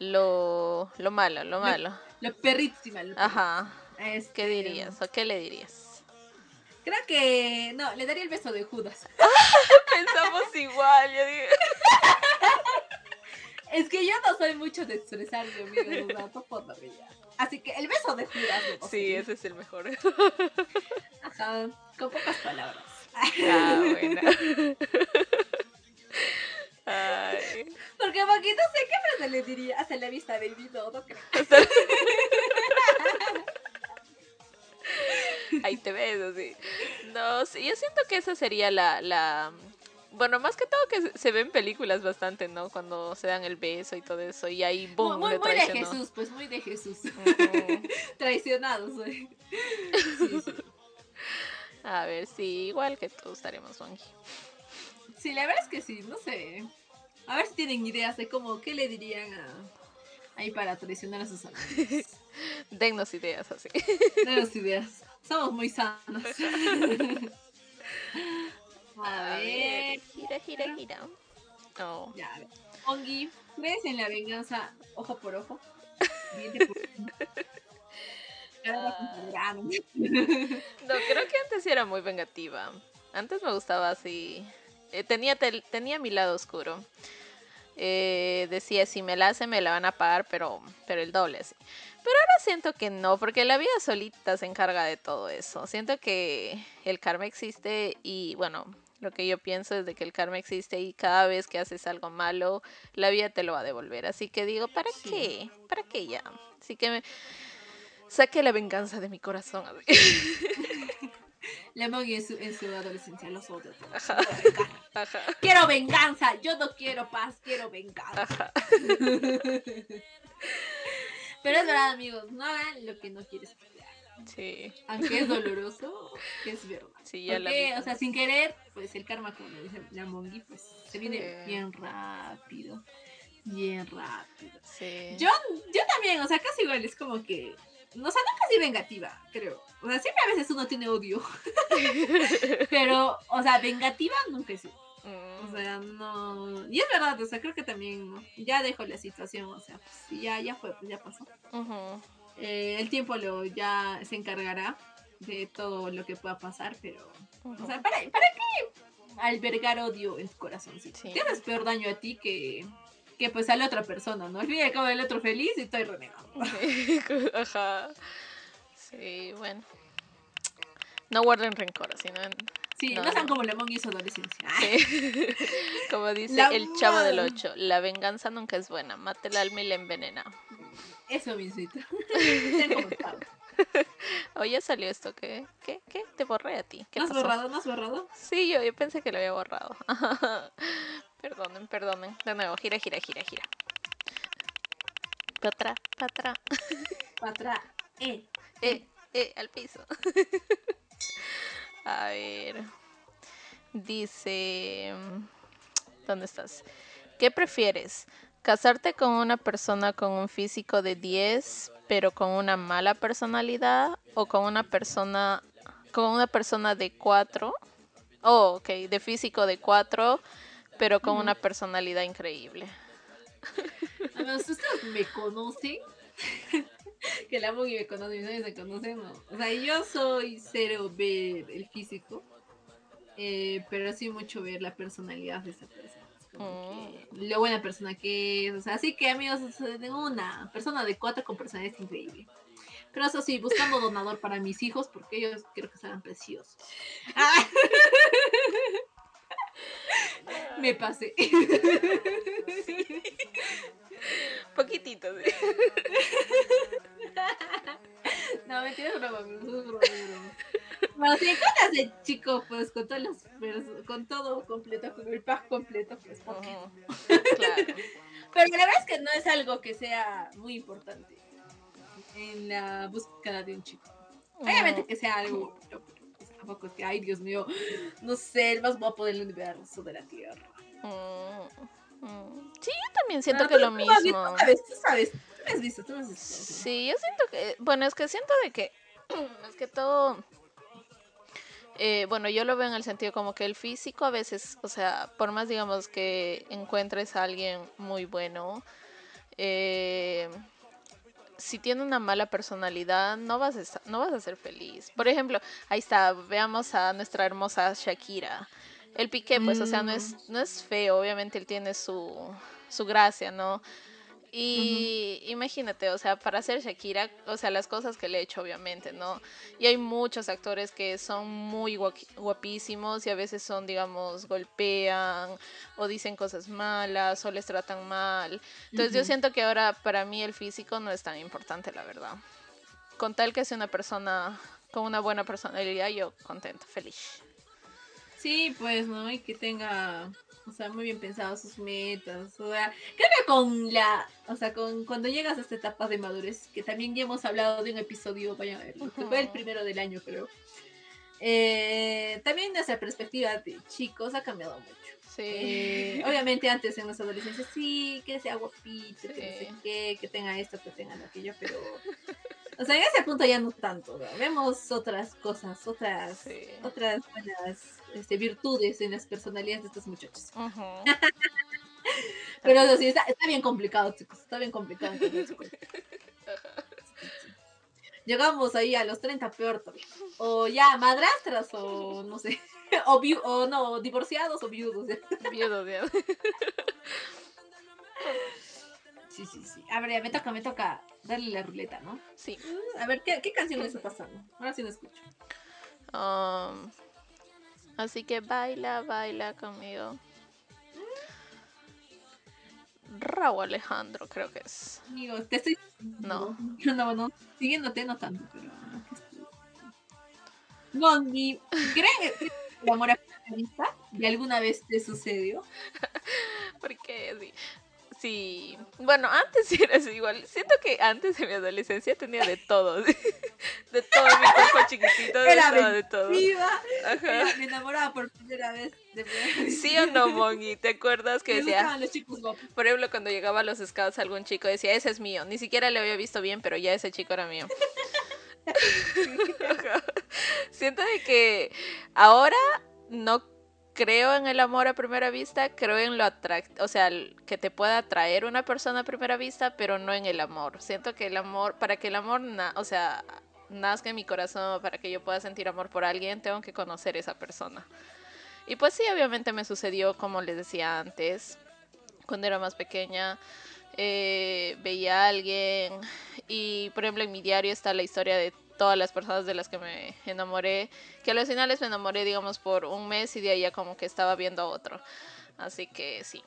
lo, lo malo, lo malo. Lo, perrísima. Ajá. Este, ¿Qué dirías o qué le dirías? Creo que no, le daría el beso de Judas. Pensamos igual, yo digo. Es que yo no soy mucho de expresar mi amigo no por la Así que el beso de Judas. sí, ese es el mejor. Ajá, con pocas palabras. Ah, bueno. Ay. Porque poquito sé qué frase le diría. Hasta la vista, baby, no, no creo. Ahí te ves, así. No, sí, yo siento que esa sería la, la... Bueno, más que todo que se ve en películas bastante, ¿no? Cuando se dan el beso y todo eso. Y ahí, boom, Muy, muy, de Jesús, pues muy de Jesús. Traicionados, güey. Sí, sí. A ver, sí, igual que tú estaremos, Wangi. Sí, la verdad es que sí, no sé. A ver si tienen ideas de cómo, qué le dirían a, ahí para traicionar a sus amigos. Dennos ideas así. Dennos ideas. Somos muy sanos. a, ver. Gira, gira, gira. Oh. Ya, a ver. Ongi, ¿crees en la venganza ojo por ojo? Diente por no, creo que antes era muy vengativa. Antes me gustaba así. Eh, tenía, tenía mi lado oscuro. Eh, decía, si me la hace, me la van a pagar, pero, pero el doble, sí. Pero ahora siento que no, porque la vida solita se encarga de todo eso. Siento que el karma existe y, bueno, lo que yo pienso es de que el karma existe y cada vez que haces algo malo, la vida te lo va a devolver. Así que digo, ¿para qué? ¿Para qué ya? Así que me saque la venganza de mi corazón. Lemon en su, en su adolescencia los odio Quiero venganza, yo no quiero paz, quiero venganza. Pero es verdad, amigos, no hagan lo que no quieres Sí. Aunque es doloroso, es verdad. Sí, ya Porque, o sea, sin querer, pues el karma, como dice la Mongi, pues se viene bien rápido. Bien rápido. Sí. Yo, yo también, o sea, casi igual, es como que no, o sea, no casi vengativa, creo. O sea, siempre a veces uno tiene odio. Pero, o sea, vengativa nunca es. O mm. sea, no. Y es verdad, o sea, creo que también ya dejo la situación, o sea, pues ya, ya fue, pues ya pasó. Eh, el tiempo lo ya se encargará de todo lo que pueda pasar, pero. O sea, ¿para, ¿para qué albergar odio en tu corazón? Sí. Te haces peor daño a ti que que pues a la otra persona, ¿no? Al fin y al cabo el otro feliz y estoy renegado. Ajá. Sí, bueno. No guarden rencor, sino Sí, no, sean como Lemon y su adolescencia. Sí. como dice el chavo del 8, la venganza nunca es buena, mate el alma y la envenena. Eso mismito. Oye, ya salió esto, ¿qué? ¿Qué? ¿Qué? Te borré a ti. ¿No has borrado? ¿No has borrado? Sí, yo, yo pensé que lo había borrado. Perdonen, perdonen. De nuevo, gira, gira, gira, gira. Patra, patra. Patra, eh. Eh, eh, al piso. A ver. Dice. ¿Dónde estás? ¿Qué prefieres? ¿Casarte con una persona con un físico de 10, pero con una mala personalidad? ¿O con una persona. con una persona de 4? Oh, ok, de físico de 4 pero con una personalidad increíble. Además, ustedes me conocen. que la Mugi me conoce y ustedes me conocen. O sea, yo soy cero ver el físico, eh, pero sí mucho ver la personalidad de esa persona. Mm. Lo buena persona que es. O sea, así que amigos, tengo una persona de cuatro con personalidad increíble. Pero eso sí, buscando donador para mis hijos porque ellos quiero que sean preciosos. Me pasé. Poquitito. ¿sí? No, mentira, es broma, es Bueno, si de chico, pues con todos los, con todo completo, con el pack completo, pues claro. Pero la verdad es que no es algo que sea muy importante en la búsqueda de un chico. Obviamente que sea algo, pues, tampoco es que, ay, Dios mío, no sé, el más guapo del universo de la Tierra. Mm, mm. Sí, yo también siento que lo mismo. Tú sabes, tú sabes, tú me has visto, tú me has visto. Sí, yo siento que, bueno, es que siento de que, es que todo eh, bueno, yo lo veo en el sentido como que el físico a veces, o sea, por más digamos que encuentres a alguien muy bueno, eh, si tiene una mala personalidad, no vas, a no vas a ser feliz. Por ejemplo, ahí está, veamos a nuestra hermosa Shakira. El piqué, pues, o sea, no es, mm. no es feo, obviamente él tiene su, su gracia, ¿no? Y imagínate, o sea, para ser Shakira, o sea, las cosas que le he hecho, obviamente, ¿no? Y hay muchos actores que son muy guapísimos y a veces son, digamos, golpean o dicen cosas malas o les tratan mal. Entonces yo siento que ahora para mí el físico no es tan importante, la verdad. Con tal que sea una persona con una buena personalidad, yo contento, feliz. Sí, pues, ¿no? Y que tenga o sea, muy bien pensadas sus metas. O sea, creo que con la, o sea, con cuando llegas a esta etapa de madurez, que también ya hemos hablado de un episodio, vaya a verlo, que fue el primero del año, creo. Eh, también nuestra perspectiva de chicos ha cambiado mucho. Sí. Eh, obviamente antes en nuestra adolescencia sí, que sea guapito, que no sé qué, que tenga esto, que tenga aquello, pero o sea, en ese punto ya no tanto, vemos otras cosas, otras, otras buenas este, virtudes en las personalidades de estos muchachos. Pero sí, está, bien complicado, chicos, está bien complicado. Llegamos ahí a los 30 peor todavía. O ya madrastras o no sé. O, o no, divorciados o viudos. Viudos. Sí, sí, sí. A ver, ya me toca, me toca darle la ruleta, ¿no? Sí. A ver, ¿qué, qué canción está pasando? Ahora sí no escucho. Um, así que baila, baila conmigo. Raúl Alejandro, creo que es. Amigo, te estoy. No. No, no. Siguiéndote, no tanto, pero. Gondi, ¿crees que el amor a vista? ¿Y alguna vez te sucedió? Porque sí. Sí, bueno, antes sí era así igual. Siento que antes de mi adolescencia tenía de todo. De todo, mi cuerpo chiquitito, de todo, de todo. Ajá. me enamoraba por primera vez. De ¿Sí o no, Mongi? ¿Te acuerdas que me decía? los chicos Por ejemplo, cuando llegaba a los scouts algún chico decía, ese es mío. Ni siquiera le había visto bien, pero ya ese chico era mío. Siento de que ahora no creo en el amor a primera vista, creo en lo atract, o sea, que te pueda atraer una persona a primera vista, pero no en el amor. Siento que el amor, para que el amor, o sea, nazca en mi corazón, para que yo pueda sentir amor por alguien, tengo que conocer esa persona. Y pues sí, obviamente me sucedió, como les decía antes, cuando era más pequeña, eh, veía a alguien y, por ejemplo, en mi diario está la historia de todas las personas de las que me enamoré, que a los finales me enamoré, digamos, por un mes y de ahí ya como que estaba viendo a otro. Así que sí.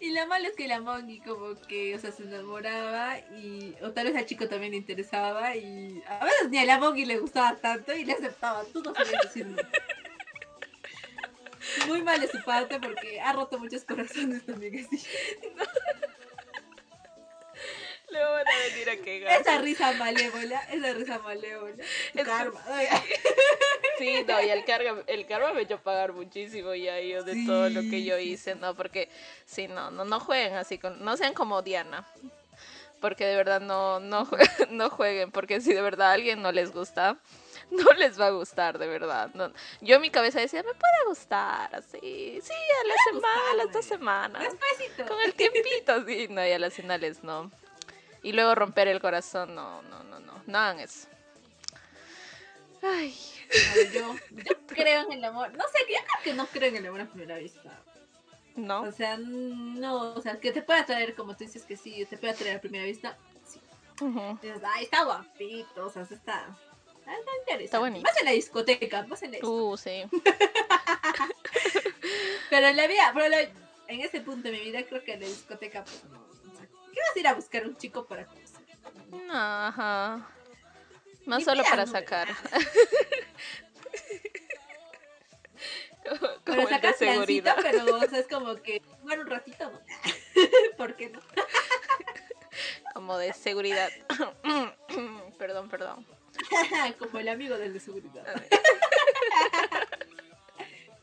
Y lo malo es que la Mongi como que, o sea, se enamoraba y, o tal vez al chico también le interesaba y a veces ni a la Mongi le gustaba tanto y le aceptaba. Tú no sabías decir Muy mal de su parte porque ha roto muchos corazones también así. Le van a venir a quejar. Esa risa malévola, esa risa malévola. Es karma. Sí, no, y el karma, el karma me echó a pagar muchísimo ya yo de todo lo que yo hice, ¿no? Porque, sí, no, no, no jueguen así, con, no sean como Diana. Porque de verdad no, no, no jueguen, porque si de verdad a alguien no les gusta, no les va a gustar, de verdad. No. Yo en mi cabeza decía, me puede gustar, así, sí, a la semana, a las dos semanas. Con el tiempito, sí, no, y a las finales no y luego romper el corazón. No, no, no, no. No hagan eso. Ay. yo, creo en el amor. No sé, yo creo que no creo en el amor a primera vista. No. O sea, no, o sea, que te pueda atraer, como tú dices que sí, te puede atraer a primera vista. Sí. Ay, está guapito, o sea, está. Está, está bonito. Más en la discoteca, más en la discoteca. Uh, sí. pero en la vida, pero en ese punto de mi vida creo que en la discoteca, pues no qué vas a ir a buscar un chico para conocer? Ajá. Más solo para sacar. como, para sacar seguridad. pero o sea, es como que jugar un ratito, ¿no? ¿Por qué no? como de seguridad. perdón, perdón. Como el amigo del de seguridad.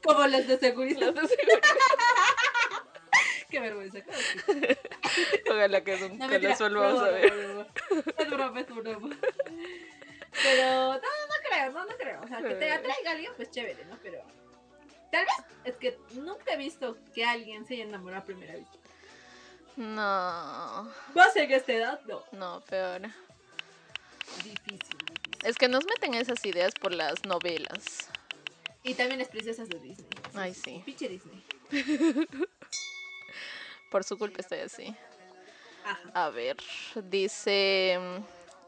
Como los de seguridad. Los de seguridad. Qué vergüenza. Ojalá que nunca no, los volvamos a ver. Es broma, es broma. Pero no, no creo, no, no creo. O sea, que te atraiga alguien, pues chévere, ¿no? Pero tal vez es que nunca he visto que alguien se haya enamorado a primera vista. No. ¿Vas en esta edad? No. No, peor. Difícil, difícil. Es que nos meten esas ideas por las novelas. Y también las princesas de Disney. Ay, sí. Pinche Disney. por su culpa estoy así. A ver, dice,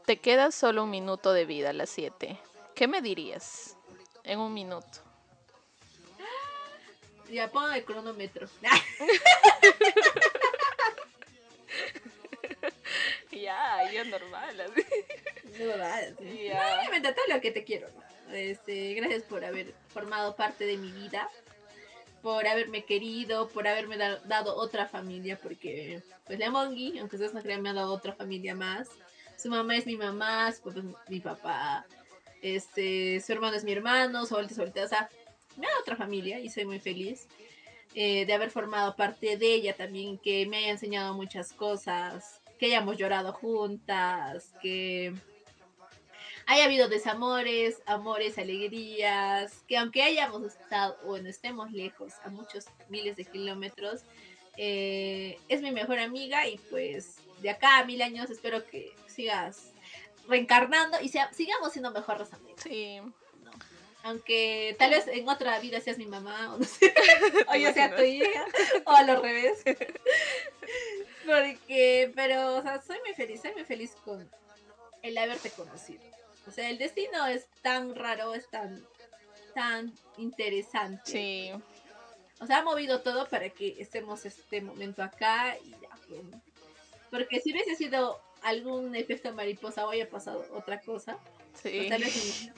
te queda solo un minuto de vida a las 7. ¿Qué me dirías en un minuto? Ya pongo el cronómetro. ya, ya normal, así. Normal. Ya. obviamente todo lo que te quiero. Este, gracias por haber formado parte de mi vida por haberme querido, por haberme dado otra familia, porque pues la Mongi, aunque ustedes no crean, me ha dado otra familia más. Su mamá es mi mamá, su papá es mi papá, este, su hermano es mi hermano, su abuelita, su o sea, me ha dado otra familia y soy muy feliz eh, de haber formado parte de ella también, que me haya enseñado muchas cosas, que hayamos llorado juntas, que haya habido desamores, amores, alegrías, que aunque hayamos estado, o no estemos lejos, a muchos miles de kilómetros, eh, es mi mejor amiga y pues de acá a mil años espero que sigas reencarnando y sea, sigamos siendo mejores amigos. Sí. Aunque tal vez en otra vida seas mi mamá, o no sé, o yo sea tu hija, o al revés. Porque, pero, o sea, soy muy feliz, soy muy feliz con el haberte conocido. O sea, el destino es tan raro, es tan, tan interesante. Sí. O sea, ha movido todo para que estemos este momento acá y ya. Porque si hubiese sido algún efecto mariposa o haya pasado otra cosa, sí.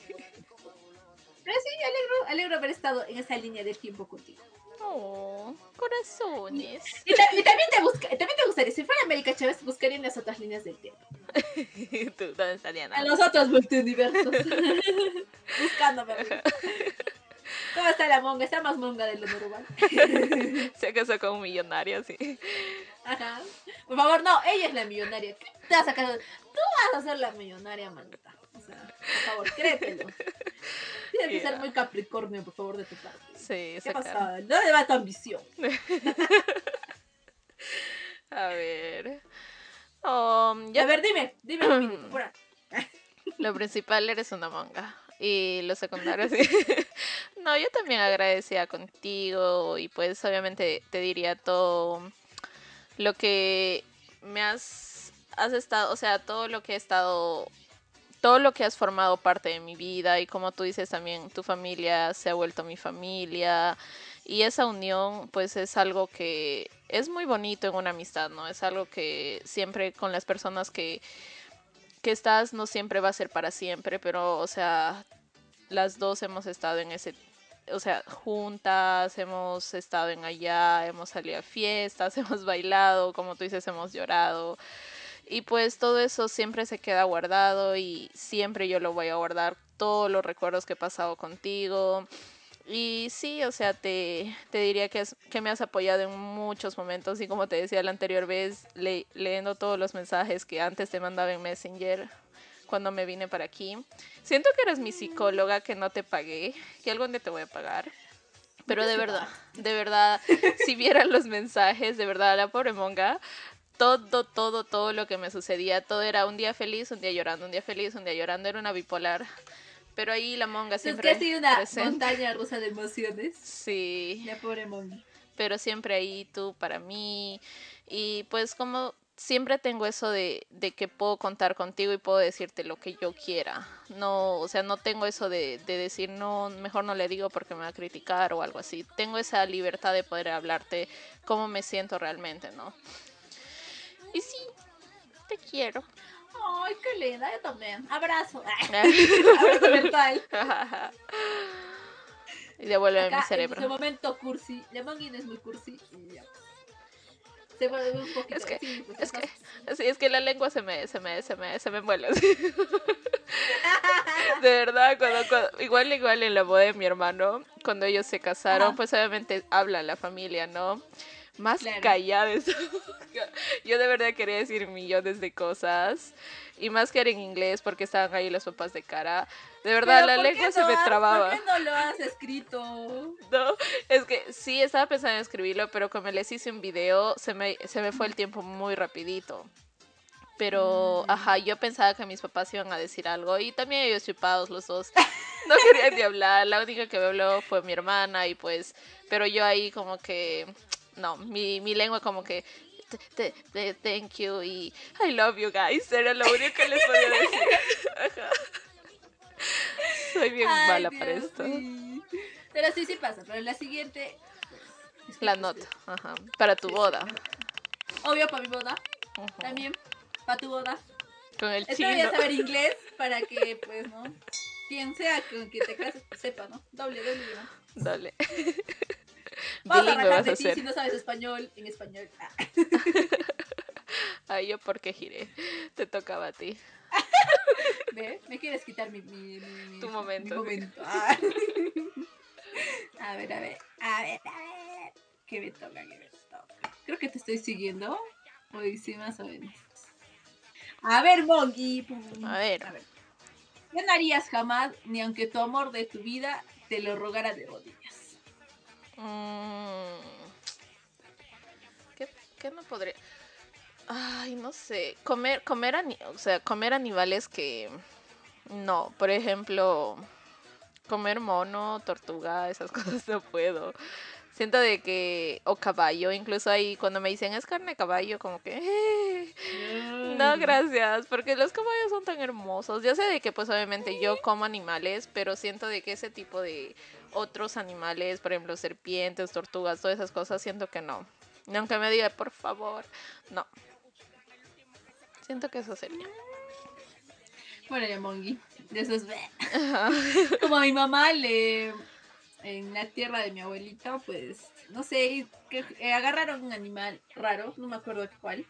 Pero sí, alegro, alegro haber estado en esa línea de tiempo contigo. Oh, corazones. Y, también, te busca, también te gustaría, si fuera América Chávez, buscaría en las otras líneas del tiempo. ¿Tú dónde estarían? En los otros multiversos. Buscándome. ¿Cómo está la monga? Está más monga de lo normal. Se casó con un millonario, sí. Ajá. Por favor, no, ella es la millonaria. te vas a casar? Tú vas a ser la millonaria, manita. Sea, por favor, créetelo. Tienes que ser muy capricornio, por favor, de tu parte. Sí, ¿Qué pasa? No le va tu ambición. a ver. Um, A ver, dime, dime. lo principal eres una manga. Y lo secundario, sí. no, yo también agradecía contigo. Y pues, obviamente, te diría todo lo que me has, has estado. O sea, todo lo que he estado todo lo que has formado parte de mi vida y como tú dices también tu familia se ha vuelto mi familia y esa unión pues es algo que es muy bonito en una amistad, ¿no? Es algo que siempre con las personas que, que estás no siempre va a ser para siempre, pero o sea, las dos hemos estado en ese o sea, juntas, hemos estado en allá, hemos salido a fiestas, hemos bailado, como tú dices, hemos llorado. Y pues todo eso siempre se queda guardado y siempre yo lo voy a guardar, todos los recuerdos que he pasado contigo. Y sí, o sea, te, te diría que, es, que me has apoyado en muchos momentos y como te decía la anterior vez, leyendo todos los mensajes que antes te mandaba en Messenger cuando me vine para aquí. Siento que eres mi psicóloga, que no te pagué, que algún día te voy a pagar. Pero de verdad, de verdad, si vieran los mensajes, de verdad, la pobre monga todo, todo, todo lo que me sucedía, todo era un día feliz, un día llorando, un día feliz, un día llorando, era una bipolar. Pero ahí la monga siempre. Es que ha una montaña rusa de emociones. Sí. La pobre monga. Pero siempre ahí tú para mí. Y pues como siempre tengo eso de, de, que puedo contar contigo y puedo decirte lo que yo quiera. No, o sea, no tengo eso de, de, decir, no, mejor no le digo porque me va a criticar o algo así. Tengo esa libertad de poder hablarte cómo me siento realmente, ¿no? Y sí, te quiero. Ay, qué linda, yo también. Abrazo. Abrazo virtual. y devuelve mi cerebro. En ese momento cursi. Manguina es muy cursi. Y ya. Se vuelve un poquito. Es que, sí, pues, es, que, sí, es que la lengua se me, se me, se me, se me. De verdad, cuando, igual, igual en la boda de mi hermano, cuando ellos se casaron, pues obviamente habla la familia, ¿no? Más callados. Yo de verdad quería decir millones de cosas. Y más que era en inglés, porque estaban ahí los papás de cara. De verdad, la lengua se me trababa. ¿Por qué no lo has escrito? No, es que sí, estaba pensando en escribirlo, pero como les hice un video, se me, se me fue el tiempo muy rapidito. Pero, mm. ajá, yo pensaba que mis papás iban a decir algo y también ellos chupados los dos. No querían ni hablar. La única que me habló fue mi hermana y pues, pero yo ahí como que, no, mi, mi lengua como que, thank you y I love you guys. Era lo único que les podía decir. Ajá. Soy bien mala para esto. Pero sí, sí pasa. Pero la siguiente. la nota, ajá. Para tu boda. Obvio, para mi boda. También para tu boda. Con el chino. Espero saber inglés para que, pues, ¿no? Quien sea con quien te cases, pues, sepa, ¿no? Doble, doble, ¿no? Doble. Vamos a vas a ti si no sabes español, en español. Ah. Ay, yo por qué giré. Te tocaba a ti. ¿Ve? Me quieres quitar mi, mi, mi tu momento. Mi momento. Ah. A ver, a ver, a ver, a ver. ¿Qué me toca? ¿Qué me toca? Creo que te estoy siguiendo. Hoy sí, más o menos. A ver, Monkey. A ver. A ver. ¿Qué no harías jamás, ni aunque tu amor de tu vida te lo rogara de rodillas? Mm. ¿Qué, ¿Qué, no podría? Ay, no sé. Comer, comer, o sea, comer animales que no. Por ejemplo, comer mono, tortuga, esas cosas no puedo siento de que, o caballo, incluso ahí cuando me dicen es carne de caballo, como que, eh, no, gracias, porque los caballos son tan hermosos. Yo sé de que pues obviamente yo como animales, pero siento de que ese tipo de otros animales, por ejemplo, serpientes, tortugas, todas esas cosas, siento que no. Y aunque me diga, por favor, no. Siento que eso sería. Bueno, ya Mongi, de eso es... Como a mi mamá le en la tierra de mi abuelito, pues, no sé, que eh, agarraron un animal raro, no me acuerdo cuál.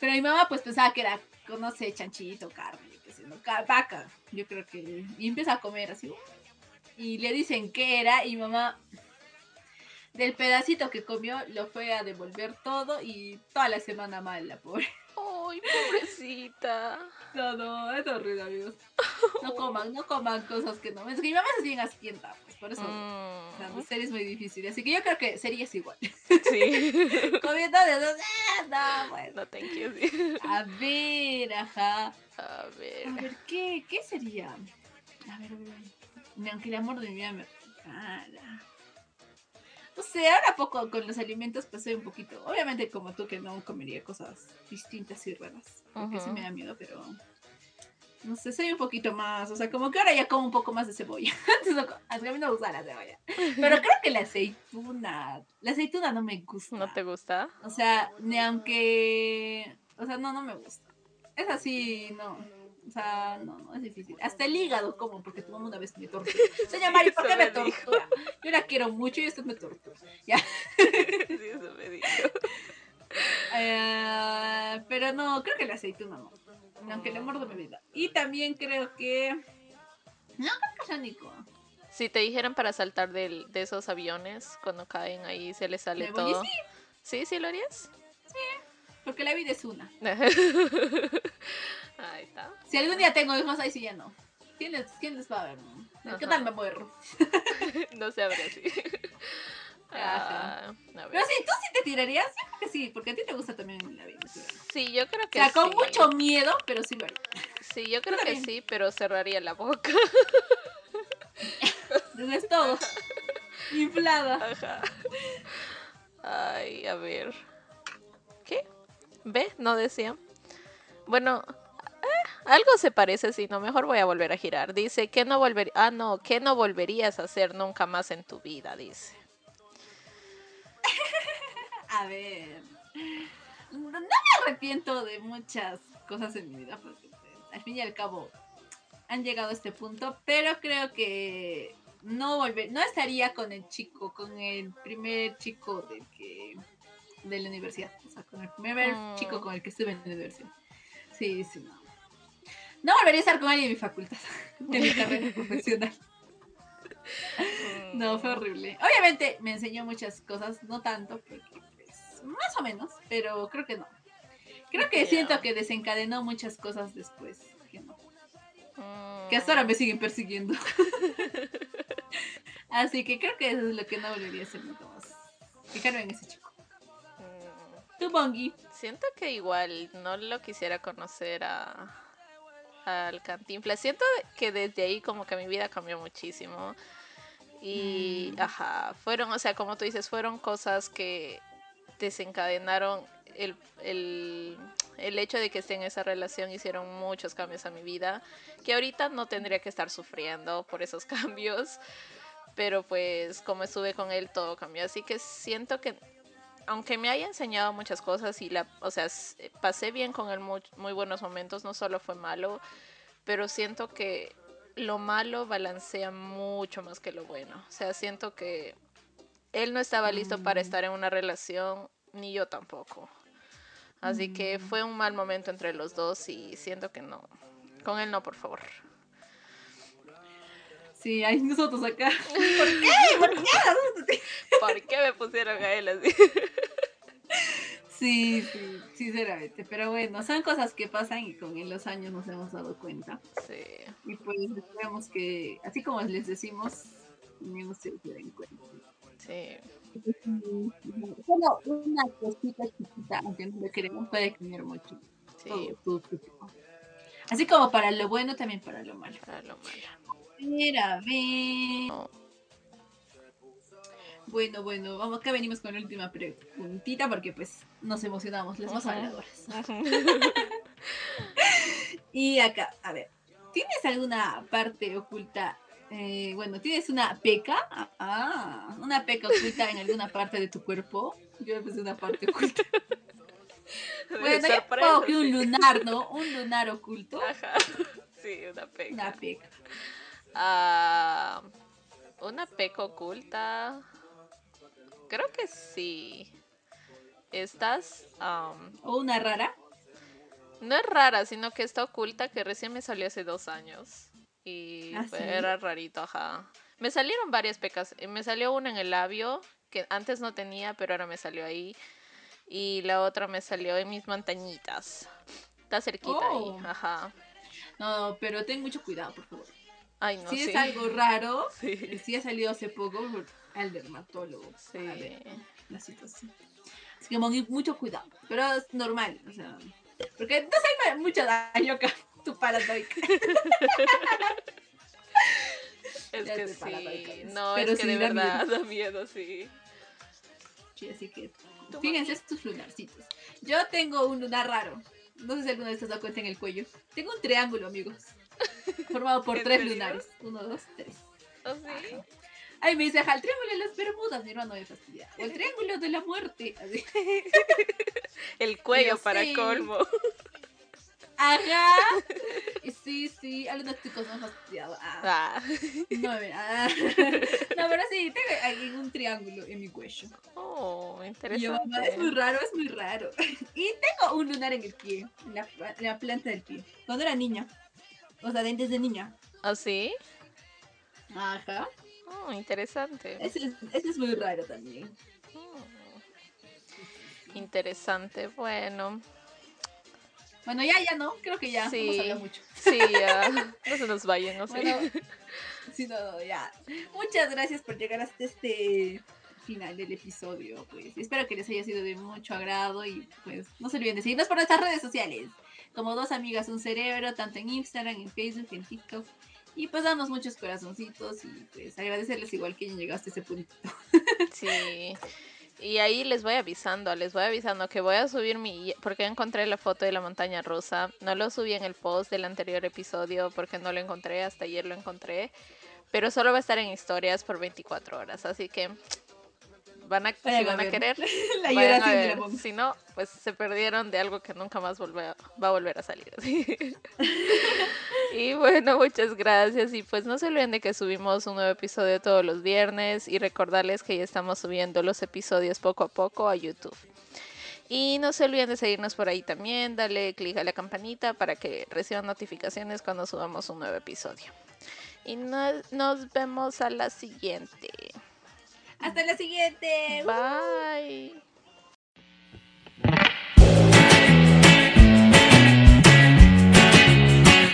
Pero mi mamá pues pensaba que era, no sé, chanchito, carne, qué sé, no, vaca, yo creo que. Y empieza a comer así. Y le dicen qué era y mamá del pedacito que comió lo fue a devolver todo y toda la semana mal, la pobre. Ay, pobrecita. No, no, es horrible, amigos. No coman, no coman cosas que no. Es que mi mamá es bien asquienta por eso. Mm. ser es muy difícil. Así que yo creo que serías igual. Sí. Comiendo de dos. Ah, no, bueno. No, thank you. A ver, ajá. A ver. A ver, ¿qué, qué sería? A ver, a ver. Aunque el amor de mi vida me. No sé, ahora poco con los alimentos pues soy un poquito. Obviamente, como tú, que no comería cosas distintas y raras. Porque uh me da miedo, pero no sé, soy un poquito más, o sea, como que ahora ya como un poco más de cebolla. Antes a mí no me gusta la cebolla. Pero creo que la aceituna, la aceituna no me gusta. ¿No te gusta? O sea, ni aunque, o sea, no, no me gusta. Es así, no. O sea, no, no, es difícil. Hasta el hígado como, porque tu mamá una vez me tortura. Señora Mari, ¿por qué me, tortura? Yo la quiero mucho y esto me tortura. Ya. Sí, eso me dijo. Eh, pero no, creo que la aceituna no aunque le mordo mi vida. Y también creo que. No creo que sea Nico. Si te dijeran para saltar de, de esos aviones, cuando caen ahí se les sale todo. Sí. sí, sí lo harías. Sí, porque la vida es una. ahí está. Si algún día tengo hijos, ahí sí ya no. ¿Quién les, quién les va a ver? ¿Qué tal me muero? no se abre así. Ah, Pero sí, tú sí te tirarías, que sí, porque a ti te gusta también la vida. Sí, yo creo que O sea, con mucho miedo, pero sí lo Sí, yo creo que sí, pero cerraría la boca. es todo. Inflada. Ajá. Ay, a ver. ¿Ve? No decía. Bueno, eh, algo se parece, si no, mejor voy a volver a girar. Dice, que no volver Ah, no, ¿qué no volverías a hacer nunca más en tu vida? Dice. a ver. No me arrepiento de muchas cosas en mi vida, porque pues, al fin y al cabo han llegado a este punto, pero creo que no volver, no estaría con el chico, con el primer chico del que de la universidad, con el primer mm. chico con el que estuve en la universidad. Sí, sí, no. No volvería a estar con alguien de mi facultad, de mi carrera profesional. No, fue horrible. Obviamente me enseñó muchas cosas, no tanto, porque pues, más o menos, pero creo que no. Creo que siento que desencadenó muchas cosas después. Que no. Que hasta ahora me siguen persiguiendo. Así que creo que eso es lo que no volvería a hacer nunca más. Fijaros en ese chico. Tu Bongi. Siento que igual no lo quisiera conocer a al Cantinflas. Siento que desde ahí como que mi vida cambió muchísimo. Y, mm. ajá, fueron, o sea, como tú dices, fueron cosas que desencadenaron el, el, el, hecho de que esté en esa relación, hicieron muchos cambios a mi vida, que ahorita no tendría que estar sufriendo por esos cambios, pero pues como estuve con él todo cambió, así que siento que aunque me haya enseñado muchas cosas y la, o sea, pasé bien con él muy, muy buenos momentos, no solo fue malo, pero siento que lo malo balancea mucho más que lo bueno. O sea, siento que él no estaba listo para mm. estar en una relación, ni yo tampoco. Así que mm. fue un mal momento entre los dos y siento que no. Con él no, por favor. Sí, hay nosotros acá. ¿Por qué? ¿Por qué? ¿Por qué me pusieron a él así? Sí, sí, sinceramente. Pero bueno, son cosas que pasan y con los años nos hemos dado cuenta. Sí. Y pues esperamos que, así como les decimos, no se den cuenta. Sí. Solo una cosita chiquita, aunque no lo queremos, puede cambiar mucho. Sí. Así como para lo bueno, también para lo malo. Para lo malo. Mira, ve. Bueno, bueno, vamos, acá venimos con la última preguntita porque pues nos emocionamos, las más habladoras. y acá, a ver, ¿tienes alguna parte oculta? Eh, bueno, ¿tienes una peca? Ah, una peca oculta en alguna parte de tu cuerpo. Yo pensé una parte oculta. bueno, que un lunar, ¿no? Un lunar oculto. Ajá. Sí, una peca. Una peca. Ah, una peca oculta. Creo que sí. Estás. ¿O una rara? No es rara, sino que está oculta, que recién me salió hace dos años. Y ¿Ah, era rarito, ajá. Me salieron varias pecas. Me salió una en el labio, que antes no tenía, pero ahora me salió ahí. Y la otra me salió en mis montañitas. Está cerquita ahí, oh. ajá. No, pero ten mucho cuidado, por favor. Ay, no, si es algo raro, sí. si ha salido hace poco al dermatólogo sí. ver la situación. Así que mucho cuidado, pero es normal, o sea, porque no hay mucho daño acá, tu paranoica. es que sí, no, es que de verdad da miedo, sí. Sí, así que fíjense estos lunarcitos. Yo tengo un lunar raro. No sé si alguna vez te has dado cuenta en el cuello. Tengo un triángulo, amigos. Formado por tres lunares. Uno, dos, tres. ¿Oh, sí? Ay, me dice, el triángulo de las Bermudas, mi hermano me fastidia. O el triángulo de la muerte. el cuello para colmo. Ajá. Sí, sí, algunos chicos me han fastidiado. Ah. ah. No, ah. no, pero sí, tengo un triángulo en mi cuello. Oh, interesante. es muy raro, es muy raro. Y tengo un lunar en el pie, en la, en la planta del pie. Cuando era niña. O sea, dentes de niña. ¿Ah, sí? Ajá. Oh, interesante. Ese es, muy raro también. Oh. Interesante, bueno. Bueno, ya, ya no, creo que ya. Sí, hemos mucho. Sí, ya. no se nos vayan, no sé. sí, no, ya. Muchas gracias por llegar hasta este final del episodio. Pues espero que les haya sido de mucho agrado y pues no se olviden de seguirnos por nuestras redes sociales como dos amigas, un cerebro, tanto en Instagram, en Facebook, en TikTok. Y pues damos muchos corazoncitos y pues agradecerles igual que llegaste a ese punto. Sí. Y ahí les voy avisando, les voy avisando que voy a subir mi... Porque encontré la foto de la montaña rusa. No lo subí en el post del anterior episodio porque no lo encontré, hasta ayer lo encontré. Pero solo va a estar en historias por 24 horas. Así que van a, si van a, querer, la si no, pues se perdieron de algo que nunca más va a volver a salir. y bueno, muchas gracias y pues no se olviden de que subimos un nuevo episodio todos los viernes y recordarles que ya estamos subiendo los episodios poco a poco a YouTube. Y no se olviden de seguirnos por ahí también, dale clic a la campanita para que reciban notificaciones cuando subamos un nuevo episodio. Y nos vemos a la siguiente. Hasta la siguiente. Bye.